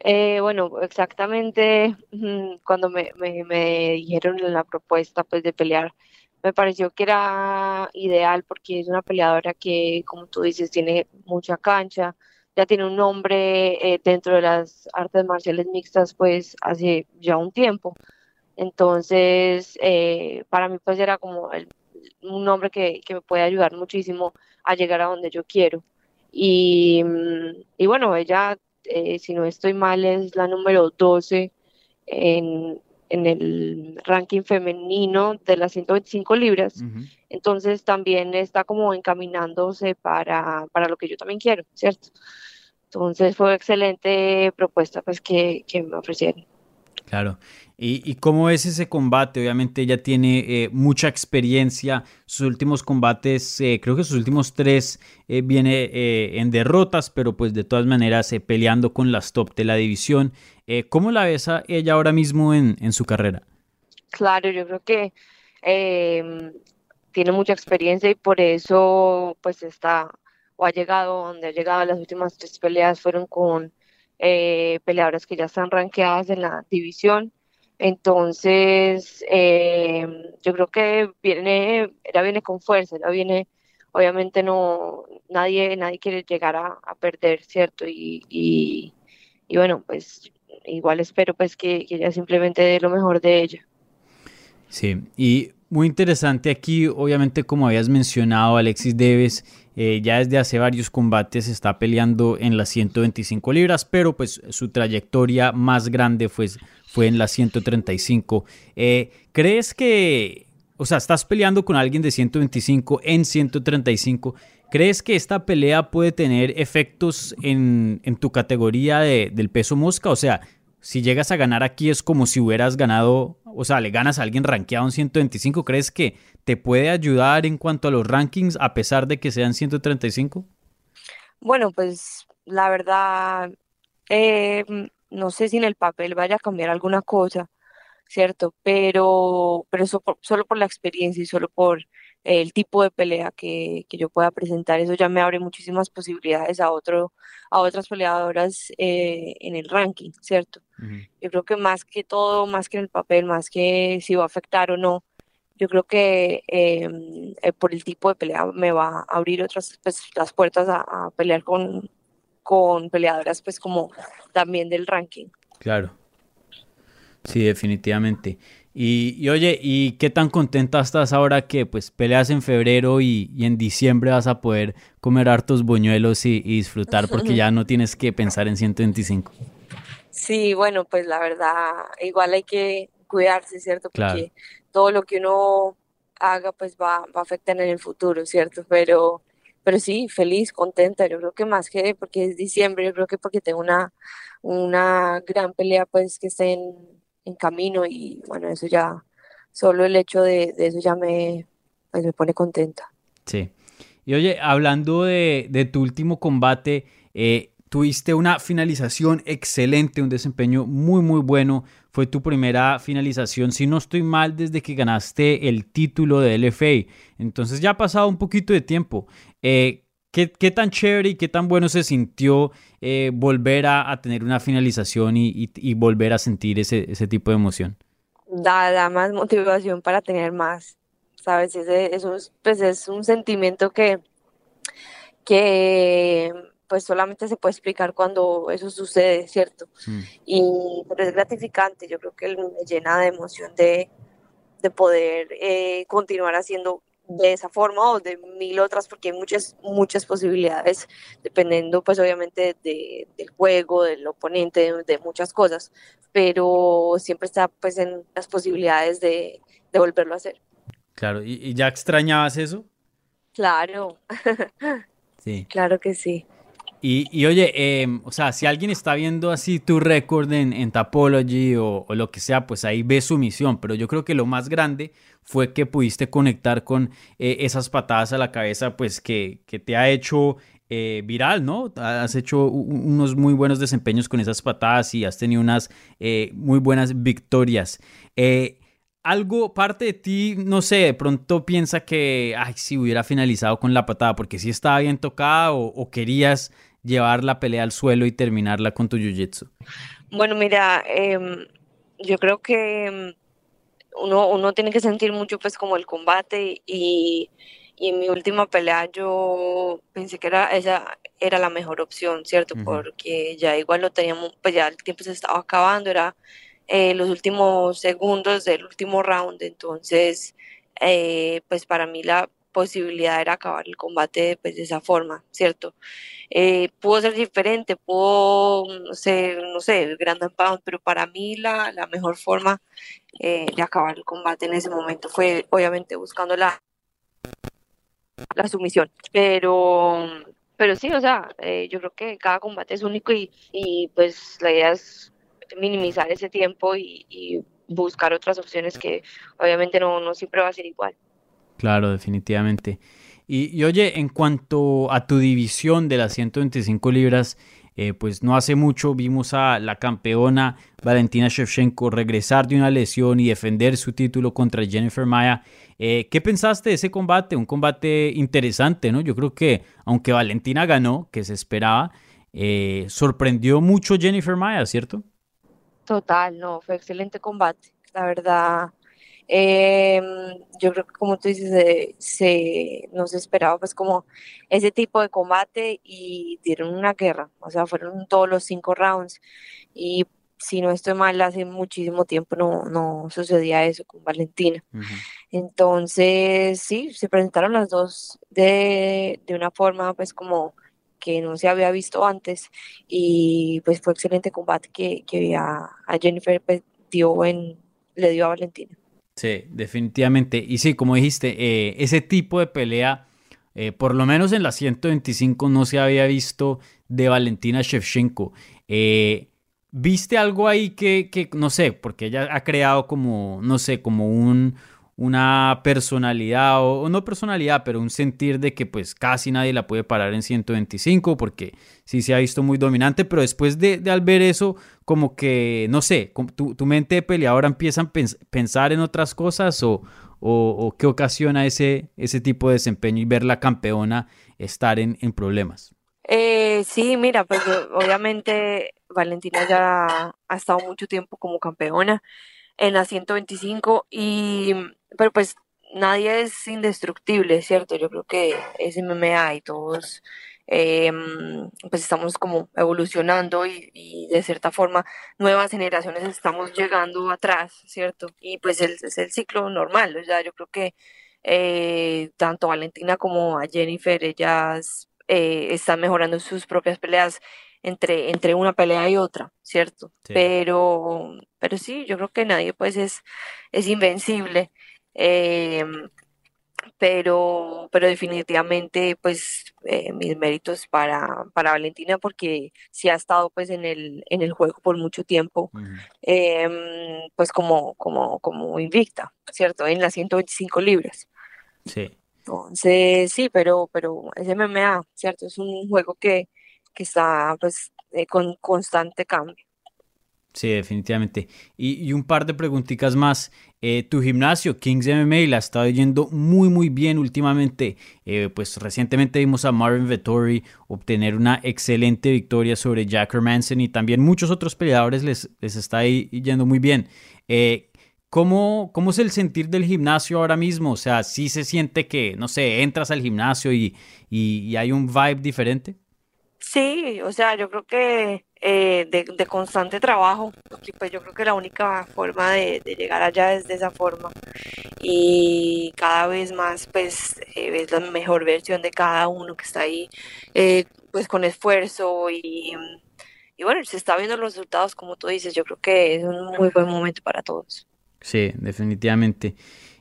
Eh, bueno, exactamente cuando me, me, me, dijeron la propuesta pues, de pelear, me pareció que era ideal porque es una peleadora que, como tú dices, tiene mucha cancha, ya tiene un nombre eh, dentro de las artes marciales mixtas pues hace ya un tiempo. Entonces, eh, para mí pues era como un nombre que, que, me puede ayudar muchísimo a llegar a donde yo quiero. Y, y bueno, ella, eh, si no estoy mal, es la número 12 en, en el ranking femenino de las 125 libras. Uh -huh. Entonces también está como encaminándose para, para lo que yo también quiero, ¿cierto? Entonces fue excelente propuesta pues que, que me ofrecieron. Claro. ¿Y, ¿Y, cómo es ese combate? Obviamente ella tiene eh, mucha experiencia. Sus últimos combates, eh, creo que sus últimos tres eh, viene eh, en derrotas, pero pues de todas maneras eh, peleando con las top de la división. ¿Cómo la ves a ella ahora mismo en, su carrera? Claro, yo creo que em, tiene mucha experiencia y por eso pues está o ha llegado donde ha llegado las últimas tres peleas fueron con peleadoras que ya están rankeadas en la división. Entonces, eh, yo creo que viene, ella viene con fuerza, ella viene, obviamente no, nadie, nadie quiere llegar a, a perder, ¿cierto? Y, y, y bueno, pues igual espero pues que, que ella simplemente dé lo mejor de ella. Sí, y muy interesante aquí, obviamente como habías mencionado, Alexis Deves eh, ya desde hace varios combates está peleando en las 125 libras, pero pues su trayectoria más grande fue, fue en las 135. Eh, ¿Crees que, o sea, estás peleando con alguien de 125 en 135? ¿Crees que esta pelea puede tener efectos en, en tu categoría de, del peso mosca? O sea, si llegas a ganar aquí es como si hubieras ganado, o sea, le ganas a alguien rankeado en 125. ¿Crees que te puede ayudar en cuanto a los rankings a pesar de que sean 135? Bueno, pues la verdad, eh, no sé si en el papel vaya a cambiar alguna cosa, ¿cierto? Pero, pero eso solo por la experiencia y solo por el tipo de pelea que, que, yo pueda presentar, eso ya me abre muchísimas posibilidades a, otro, a otras peleadoras eh, en el ranking, ¿cierto? Yo creo que más que todo, más que en el papel, más que si va a afectar o no, yo creo que em, eh, por el tipo de pelea me va a abrir otras pues, las puertas a, a, pelear con, con peleadoras pues como también del ranking. Claro. Sí, definitivamente. Y, oye, ¿y qué tan contenta estás ahora que pues peleas en febrero y, en diciembre vas a poder comer hartos buñuelos y, disfrutar porque ya no tienes que pensar en 125? Sí, bueno, pues la verdad, igual hay que cuidarse, ¿cierto? Porque todo lo que uno haga pues va, va a afectar en el futuro, ¿cierto? Pero, pero sí, feliz, contenta, yo creo que más que porque es diciembre, yo creo que porque tengo una, una gran pelea pues que está en camino y bueno, eso ya, solo el hecho de, eso ya me, pues, me pone contenta. Sí. Y oye, hablando de, de tu último combate, eh, tuviste una finalización excelente, un desempeño muy, muy bueno. Fue tu primera finalización, si no estoy mal, desde que ganaste el título de LFA. Entonces ya ha pasado un poquito de tiempo. Eh, ¿Qué, ¿Qué, tan chévere y qué tan bueno se sintió eh, volver a, a, tener una finalización y, y, y, volver a sentir ese, ese tipo de emoción? Da, da más motivación para tener más, ¿sabes? Ese, es, un, pues es un sentimiento que, que pues solamente se puede explicar cuando eso sucede, ¿cierto? Mm. Y pero es gratificante, yo creo que me llena de emoción de, de poder eh, continuar haciendo de esa forma o de mil otras, porque hay muchas, muchas posibilidades, dependiendo pues obviamente de, del juego, del oponente, de, muchas cosas, pero siempre está pues en las posibilidades de, de volverlo a hacer. Claro, ¿Y, ¿y, ya extrañabas eso? Claro, sí. Claro que sí. Y, oye, eh, o sea, si alguien está viendo así tu récord en, en Tapology o, lo que sea, pues ahí ve su misión. Pero yo creo que lo más grande fue que pudiste conectar con eh, esas patadas a la cabeza, pues que, que te ha hecho eh, viral, ¿no? Has hecho unos muy buenos desempeños con esas patadas y has tenido unas eh, muy buenas victorias. algo, parte de ti, no sé, de pronto piensa que, ay, si hubiera finalizado con la patada, porque si estaba bien tocada o querías llevar la pelea al suelo y terminarla con tu jiu-jitsu? Bueno, mira, eh, yo creo que em, uno, uno tiene que sentir mucho pues como el combate y, y, en mi última pelea yo pensé que era, esa era la mejor opción, ¿cierto? Uh -huh. Porque ya igual lo teníamos, pues ya el tiempo se estaba acabando, era eh, los últimos segundos del último round, entonces eh, pues para mí la posibilidad era acabar el combate pues, de esa forma, ¿cierto? Eh, pudo ser diferente, pudo ser, no sé, grand and pound, pero para mí la, la mejor forma eh, de acabar el combate en ese momento fue obviamente buscando la, la sumisión, pero, pero sí, o sea, eh, yo creo que cada combate es único y, y pues la idea es minimizar ese tiempo y, y buscar otras opciones que obviamente no, no siempre va a ser igual. Claro, definitivamente. Y, oye, en cuanto a tu división de las 125 libras, eh, pues no hace mucho vimos a la campeona Valentina Shevchenko regresar de una lesión y defender su título contra Jennifer Maya. Eh, ¿Qué pensaste de ese combate? Un combate interesante, ¿no? Yo creo que aunque Valentina ganó, que se esperaba, eh, sorprendió mucho Jennifer Maya, ¿cierto? Total, no, fue excelente combate. La verdad, Em, yo creo que como tú dices, se, nos esperaba pues como ese tipo de combate y dieron una guerra, o sea, fueron todos los cinco rounds y si no estoy mal, hace muchísimo tiempo no, no sucedía eso con Valentina. Entonces, sí, se presentaron las dos de, de una forma pues como que no se había visto antes y pues fue excelente combate que, que a, a Jennifer pues, dio en, le dio a Valentina. Sí, definitivamente. Y sí, como dijiste, eh, ese tipo de pelea, eh, por lo menos en la 125 no se había visto de Valentina Shevchenko. Eh, ¿Viste algo ahí que, que, no sé, porque ella ha creado como, no sé, como un, una personalidad, o, no personalidad, pero un sentir de que pues casi nadie la puede parar en 125, porque sí se ha visto muy dominante, pero después de, al ver eso, como que, no sé, tu, tu mente de peleadora empieza a pensar en otras cosas o, qué ocasiona ese, ese tipo de desempeño y ver la campeona estar en, en problemas. Eh, sí, mira, pues obviamente Valentina ya ha estado mucho tiempo como campeona en la 125 y pero pues nadie es indestructible, ¿cierto? Yo creo que es MMA y todos em, pues estamos como evolucionando y, de cierta forma nuevas generaciones estamos llegando atrás, ¿cierto? Y pues es el ciclo normal, o sea, yo creo que eh, tanto Valentina como a Jennifer, ellas eh, están mejorando sus propias peleas entre, entre una pelea y otra, ¿cierto? Pero, pero sí, yo creo que nadie pues es, es invencible. Em, pero, pero definitivamente pues eh, mis méritos para, para Valentina porque sí ha estado pues en el, en el juego por mucho tiempo, em, pues como, como, como invicta, ¿cierto? En las 125 libras. Sí. Entonces, sí, pero, pero es MMA, ¿cierto? Es un juego que, que está pues eh, con constante cambio. Sí, definitivamente. Y, un par de preguntitas más. Eh, tu gimnasio, Kings MMA, la ha estado yendo muy, muy bien últimamente. Eh, pues recientemente vimos a Marvin Vettori obtener una excelente victoria sobre Jack Manson y también muchos otros peleadores les, les está yendo muy bien. Eh, ¿cómo, ¿Cómo es el sentir del gimnasio ahora mismo? O sea, ¿sí se siente que, no sé, entras al gimnasio y, y hay un vibe diferente? Sí, o sea, yo creo que eh, de, constante trabajo, porque pues yo creo que la única forma de, llegar allá es de esa forma y cada vez más pues eh, ves la mejor versión de cada uno que está ahí eh, pues con esfuerzo y, y bueno, se está viendo los resultados como tú dices, yo creo que es un muy buen momento para todos. Sí, definitivamente.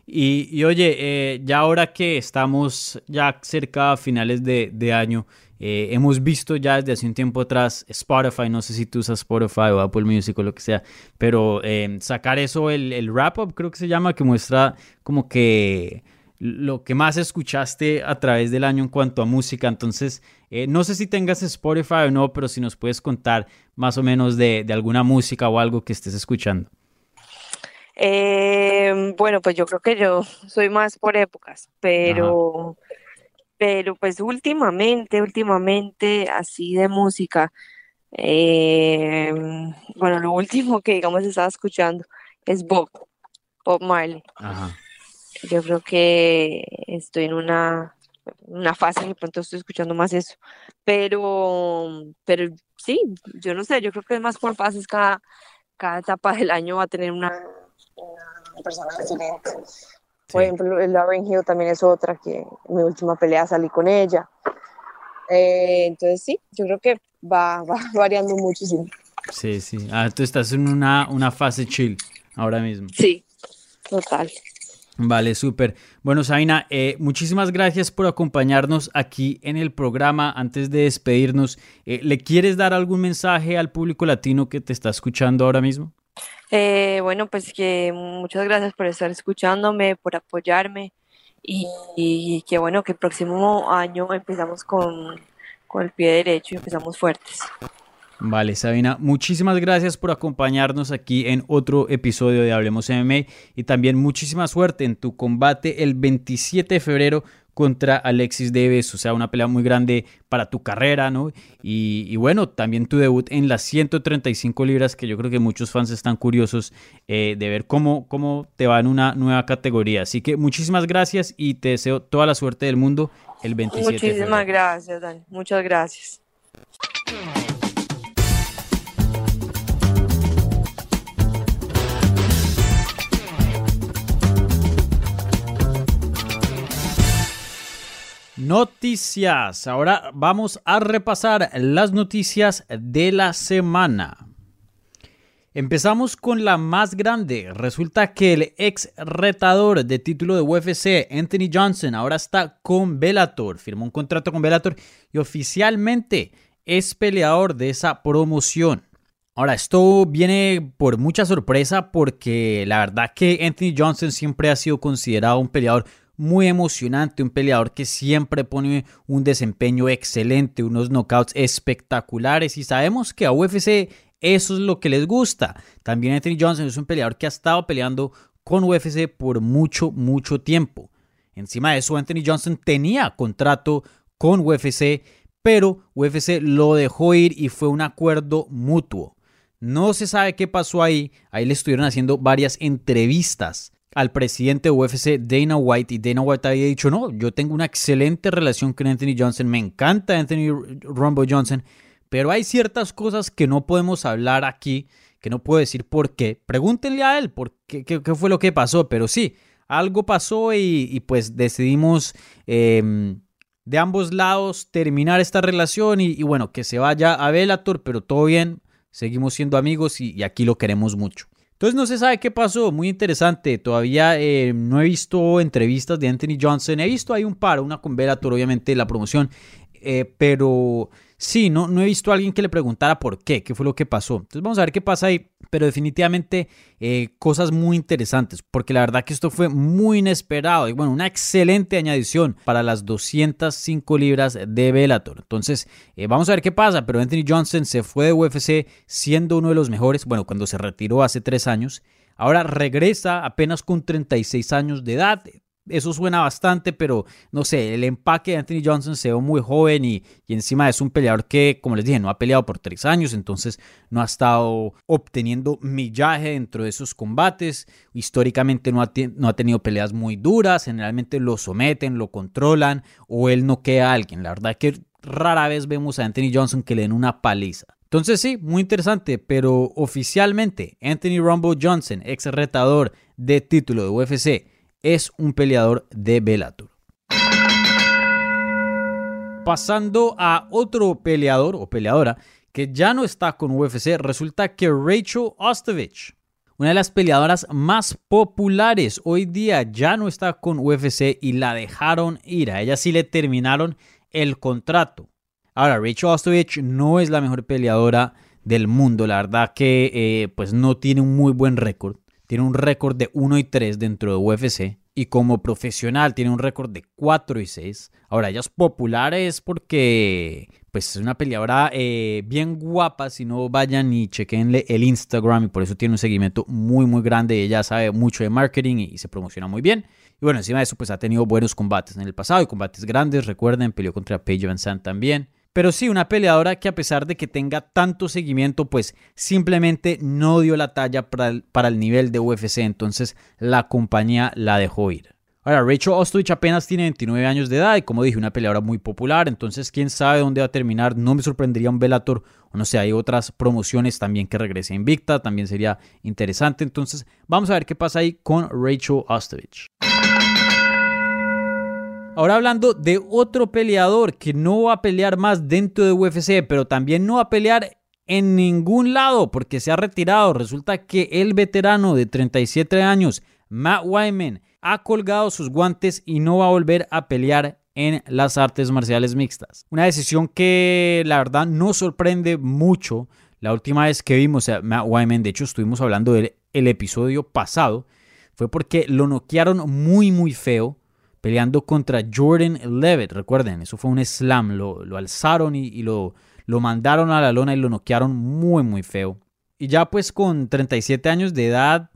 Y, oye, ya ahora que estamos ya cerca a finales de, de año, eh, hemos visto ya desde hace un tiempo atrás Spotify, no sé si tú usas Spotify o Apple Music o lo que sea, pero eh, sacar eso, el, el wrap-up creo que se llama, que muestra como que lo que más escuchaste a través del año en cuanto a música. Entonces, eh, no sé si tengas Spotify o no, pero si nos puedes contar más o menos de, alguna música o algo que estés escuchando. bueno, pues yo creo que yo soy más por épocas, pero pero pues últimamente, últimamente, así de música, eh, bueno, lo último que digamos estaba escuchando es Bob, Bob Marley. Yo creo que estoy en una, una fase que pronto estoy escuchando más eso, pero, pero sí, yo no sé, yo creo que es más por fases, cada, cada etapa del año va a tener una, una persona diferente. Por ejemplo, Lauren Hill también es otra que en mi última pelea salí con ella. Eh, entonces sí, yo creo que va, va variando muchísimo. Sí, sí. Ah, tú estás en una, una fase chill ahora mismo. Sí, total. Vale, súper. Bueno, Sabina, eh, muchísimas gracias por acompañarnos aquí en el programa. Antes de despedirnos, eh, ¿le quieres dar algún mensaje al público latino que te está escuchando ahora mismo? Eh, bueno, pues que muchas gracias por estar escuchándome, por apoyarme y, que bueno, que el próximo año empezamos con, con el pie derecho y empezamos fuertes. Vale, Sabina, muchísimas gracias por acompañarnos aquí en otro episodio de Hablemos MMA y también muchísima suerte en tu combate el 27 de febrero contra Alexis Davis, o sea, una pelea muy grande para tu carrera, ¿no? Y, bueno, también tu debut en las 135 libras, que yo creo que muchos fans están curiosos eh, de ver cómo, cómo te va en una nueva categoría. Así que muchísimas gracias y te deseo toda la suerte del mundo el 27 Muchísimas gracias, Dani. Muchas gracias. Noticias. Ahora vamos a repasar las noticias de la semana. Empezamos con la más grande. Resulta que el ex retador de título de UFC, Anthony Johnson, ahora está con Bellator. Firmó un contrato con Bellator y oficialmente es peleador de esa promoción. Ahora, esto viene por mucha sorpresa porque la verdad que Anthony Johnson siempre ha sido considerado un peleador muy emocionante, un peleador que siempre pone un desempeño excelente, unos knockouts espectaculares y sabemos que a UFC eso es lo que les gusta. También Anthony Johnson es un peleador que ha estado peleando con UFC por mucho, mucho tiempo. Encima de eso, Anthony Johnson tenía contrato con UFC, pero UFC lo dejó ir y fue un acuerdo mutuo. No se sabe qué pasó ahí, ahí le estuvieron haciendo varias entrevistas al presidente de UFC, Dana White, y Dana White había dicho, no, yo tengo una excelente relación con Anthony Johnson, me encanta Anthony Rumbo Johnson, pero hay ciertas cosas que no podemos hablar aquí, que no puedo decir por qué. Pregúntenle a él por qué, qué, fue lo que pasó, pero sí, algo pasó y, pues decidimos em, de ambos lados terminar esta relación y, bueno, que se vaya a Bellator, pero todo bien, seguimos siendo amigos y aquí lo queremos mucho. Entonces no se sabe qué pasó, muy interesante. Todavía eh, no he visto entrevistas de Anthony Johnson. He visto ahí un par, una con Bellator, obviamente, la promoción. Eh, pero Sí, no, no he visto a alguien que le preguntara por qué, qué fue lo que pasó. Entonces vamos a ver qué pasa ahí, pero definitivamente eh, cosas muy interesantes, porque la verdad que esto fue muy inesperado y bueno, una excelente añadición para las 205 libras de Bellator. Entonces eh, vamos a ver qué pasa, pero Anthony Johnson se fue de UFC siendo uno de los mejores, bueno, cuando se retiró hace tres años. Ahora regresa apenas con 36 años de edad. Eso suena bastante, pero no sé, el empaque de Anthony Johnson se ve muy joven y, encima es un peleador que, como les dije, no ha peleado por tres años, entonces no ha estado obteniendo millaje dentro de esos combates. Históricamente no ha, no ha tenido peleas muy duras, generalmente lo someten, lo controlan o él no queda a alguien. La verdad es que rara vez vemos a Anthony Johnson que le den una paliza. Entonces sí, muy interesante, pero oficialmente Anthony Rumble Johnson, ex retador de título de UFC, es un peleador de Bellator. Pasando a otro peleador o peleadora que ya no está con UFC, resulta que Rachel Ostovich, una de las peleadoras más populares hoy día, ya no está con UFC y la dejaron ir. A ella sí le terminaron el contrato. Ahora, Rachel Ostovich no es la mejor peleadora del mundo. La verdad que eh, pues no tiene un muy buen récord tiene un récord de 1 y 3 dentro de UFC y como profesional tiene un récord de 4 y 6. Ahora, ella es popular es porque pues es una peleadora eh, bien guapa, si no vayan y chequenle el Instagram y por eso tiene un seguimiento muy muy grande, ella sabe mucho de marketing y, se promociona muy bien. Y bueno, encima de eso pues ha tenido buenos combates en el pasado y combates grandes, recuerden, peleó contra Paige Van Sant también. Pero sí, una peleadora que a pesar de que tenga tanto seguimiento, pues simplemente no dio la talla para el, nivel de UFC, entonces la compañía la dejó ir. Ahora, Rachel Ostovich apenas tiene 29 años de edad y como dije, una peleadora muy popular, entonces quién sabe dónde va a terminar, no me sorprendería un Bellator o no sé, hay otras promociones también que regrese invicta, también sería interesante, entonces vamos a ver qué pasa ahí con Rachel Ostovich. Ahora hablando de otro peleador que no va a pelear más dentro de UFC, pero también no va a pelear en ningún lado porque se ha retirado. Resulta que el veterano de 37 años, Matt Wyman, ha colgado sus guantes y no va a volver a pelear en las artes marciales mixtas. Una decisión que la verdad no sorprende mucho. La última vez que vimos a Matt Wyman, de hecho estuvimos hablando del episodio pasado, fue porque lo noquearon muy muy feo peleando contra Jordan Levitt. Recuerden, eso fue un slam. Lo, alzaron y, lo, lo mandaron a la lona y lo noquearon muy, muy feo. Y ya pues con 37 años de edad,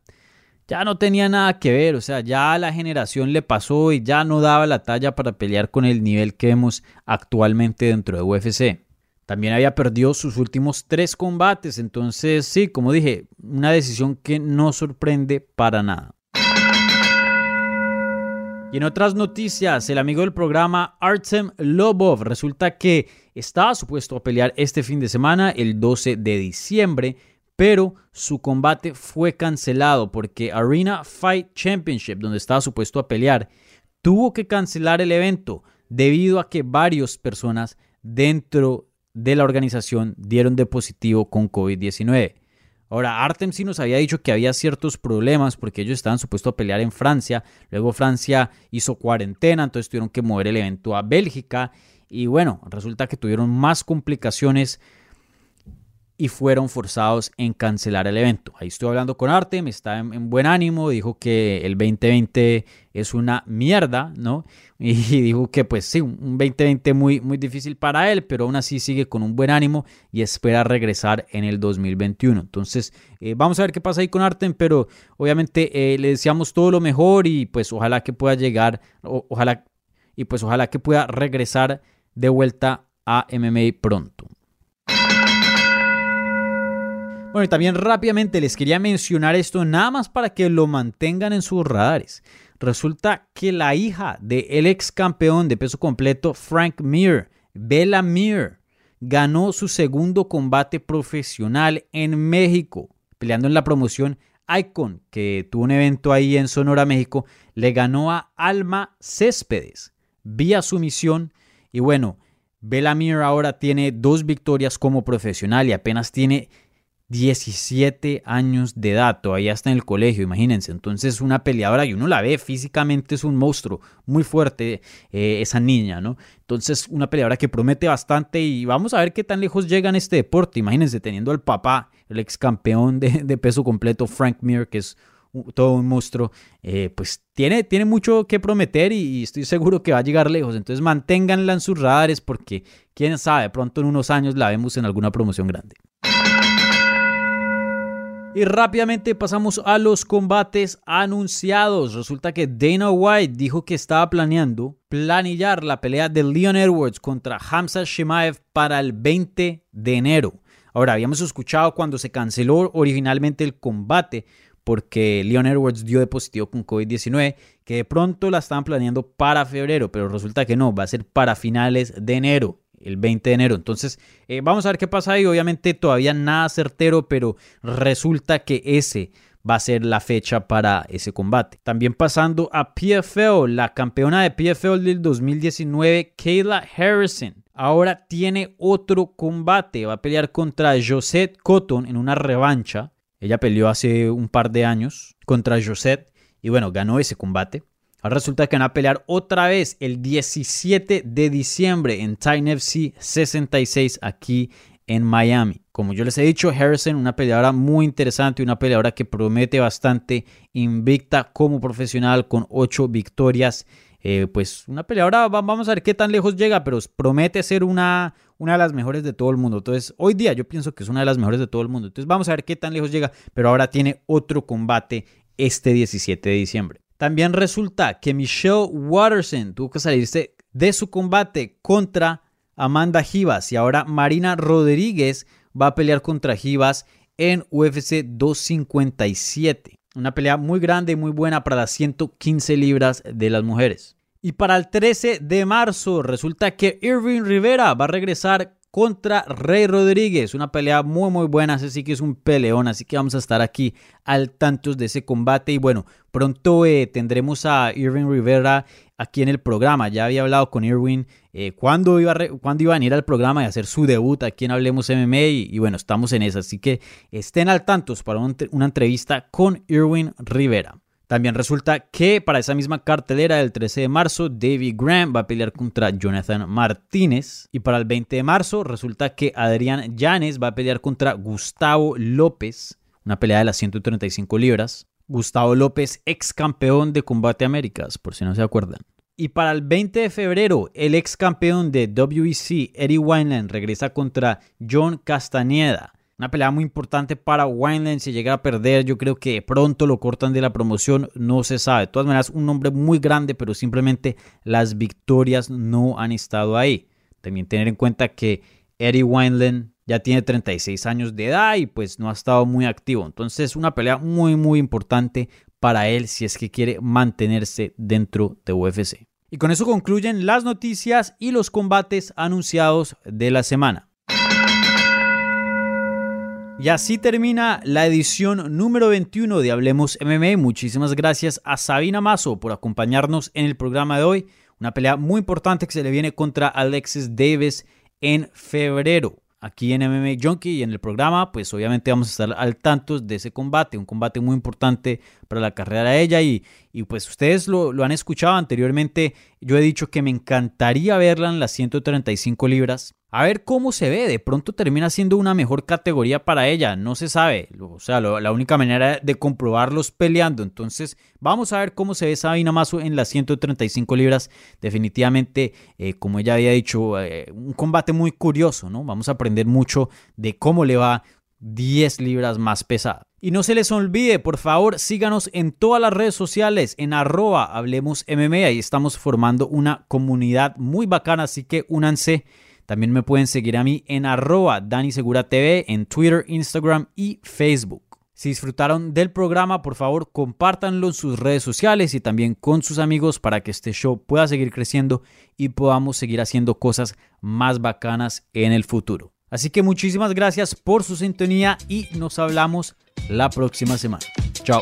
ya no tenía nada que ver, o sea, ya la generación le pasó y ya no daba la talla para pelear con el nivel que vemos actualmente dentro de UFC. También había perdido sus últimos tres combates, entonces sí, como dije, una decisión que no sorprende para nada. Y en otras noticias, el amigo del programa Artem Lobov resulta que estaba supuesto a pelear este fin de semana, el 12 de diciembre, pero su combate fue cancelado porque Arena Fight Championship, donde estaba supuesto a pelear, tuvo que cancelar el evento debido a que varias personas dentro de la organización dieron de positivo con COVID-19. Ahora, Artem sí nos había dicho que había ciertos problemas porque ellos estaban supuestos a pelear en Francia. Luego Francia hizo cuarentena, entonces tuvieron que mover el evento a Bélgica. Y bueno, resulta que tuvieron más complicaciones y fueron forzados en cancelar el evento. Ahí estoy hablando con Artem, está en, buen ánimo, dijo que el 2020 es una mierda, ¿no? Y dijo que pues sí, un 2020 muy, muy difícil para él, pero aún así sigue con un buen ánimo y espera regresar en el 2021. Entonces, eh, vamos a ver qué pasa ahí con Artem, pero obviamente eh, le deseamos todo lo mejor y pues ojalá que pueda llegar, ojalá, y pues ojalá que pueda regresar de vuelta a MMA pronto. Bueno, y también rápidamente les quería mencionar esto nada más para que lo mantengan en sus radares. Resulta que la hija del ex campeón de peso completo Frank Mir, Bella Mir, ganó su segundo combate profesional en México, peleando en la promoción Icon, que tuvo un evento ahí en Sonora, México, le ganó a Alma Céspedes vía sumisión. Y bueno, Bella Mir ahora tiene dos victorias como profesional y apenas tiene 17 años de edad, todavía está en el colegio, imagínense. Entonces, una peleadora y uno la ve físicamente, es un monstruo muy fuerte eh, esa niña, ¿no? Entonces, una peleadora que promete bastante y vamos a ver qué tan lejos llega en este deporte. Imagínense teniendo al papá, el ex campeón de, peso completo, Frank Mir, que es todo un monstruo, eh, pues tiene, tiene mucho que prometer y, estoy seguro que va a llegar lejos. Entonces, manténganla en sus radares porque quién sabe, pronto en unos años la vemos en alguna promoción grande. Y rápidamente pasamos a los combates anunciados. Resulta que Dana White dijo que estaba planeando planillar la pelea de Leon Edwards contra Hamza Shemaev para el 20 de enero. Ahora, habíamos escuchado cuando se canceló originalmente el combate porque Leon Edwards dio de positivo con COVID-19, que de pronto la estaban planeando para febrero, pero resulta que no, va a ser para finales de enero el 20 de enero. Entonces, eh, vamos a ver qué pasa ahí. Obviamente todavía nada certero, pero resulta que ese va a ser la fecha para ese combate. También pasando a PFL, la campeona de PFL del 2019, Kayla Harrison. Ahora tiene otro combate. Va a pelear contra Josette Cotton en una revancha. Ella peleó hace un par de años contra Josette y bueno, ganó ese combate. Ahora resulta que van a pelear otra vez el 17 de diciembre en Time FC 66 aquí en Miami. Como yo les he dicho, Harrison, una peleadora muy interesante, una peleadora que promete bastante, invicta como profesional con 8 victorias. Eh, pues una peleadora, vamos a ver qué tan lejos llega, pero promete ser una, una de las mejores de todo el mundo. Entonces, hoy día yo pienso que es una de las mejores de todo el mundo. Entonces, vamos a ver qué tan lejos llega, pero ahora tiene otro combate este 17 de diciembre. También resulta que Michelle Watterson tuvo que salirse de su combate contra Amanda Givas y ahora Marina Rodríguez va a pelear contra Givas en UFC 257. Una pelea muy grande y muy buena para las 115 libras de las mujeres. Y para el 13 de marzo resulta que Irving Rivera va a regresar contra Rey Rodríguez. Una pelea muy muy buena, así que es un peleón, así que vamos a estar aquí al tanto de ese combate. Y bueno, pronto eh, tendremos a Irving Rivera aquí en el programa. Ya había hablado con Irwin eh, cuándo, iba iba a venir al programa y hacer su debut aquí en Hablemos MMA. Y, bueno, estamos en eso. Así que estén al tanto para una entrevista con Irwin Rivera. También resulta que para esa misma cartelera del 13 de marzo, David Graham va a pelear contra Jonathan Martínez. Y para el 20 de marzo resulta que Adrián Llanes va a pelear contra Gustavo López. Una pelea de las 135 libras. Gustavo López, ex campeón de Combate Américas, por si no se acuerdan. Y para el 20 de febrero, el ex campeón de WEC, Eddie Wineland, regresa contra John Castañeda. Una pelea muy importante para Wineland. Si llega a perder, yo creo que pronto lo cortan de la promoción. No se sabe. De todas maneras, un nombre muy grande, pero simplemente las victorias no han estado ahí. También tener en cuenta que Eddie Wineland ya tiene 36 años de edad y pues no ha estado muy activo. Entonces, una pelea muy, muy importante para él si es que quiere mantenerse dentro de UFC. Y con eso concluyen las noticias y los combates anunciados de la semana. Y así termina la edición número 21 de Hablemos MMA. Muchísimas gracias a Sabina Mazo por acompañarnos en el programa de hoy. Una pelea muy importante que se le viene contra Alexis Davis en febrero. Aquí en MMA Junkie y en el programa, pues obviamente vamos a estar al tanto de ese combate, un combate muy importante para la carrera de ella y, y pues ustedes lo, lo, han escuchado anteriormente, yo he dicho que me encantaría verla en las 135 libras, a ver cómo se ve. De pronto termina siendo una mejor categoría para ella, no se sabe. O sea, la única manera de comprobarlos peleando. Entonces, vamos a ver cómo se ve Sabina Mazo en las 135 libras. Definitivamente, eh, como ella había dicho, eh, un combate muy curioso, ¿no? Vamos a aprender mucho de cómo le va 10 libras más pesada. Y no se les olvide, por favor, síganos en todas las redes sociales, en arroba Hablemos MMA. Ahí estamos formando una comunidad muy bacana, así que únanse. También me pueden seguir a mí en arroba TV en Twitter, Instagram y Facebook. Si disfrutaron del programa, por favor, compártanlo en sus redes sociales y también con sus amigos para que este show pueda seguir creciendo y podamos seguir haciendo cosas más bacanas en el futuro. Así que muchísimas gracias por su sintonía y nos hablamos la próxima semana. Chao.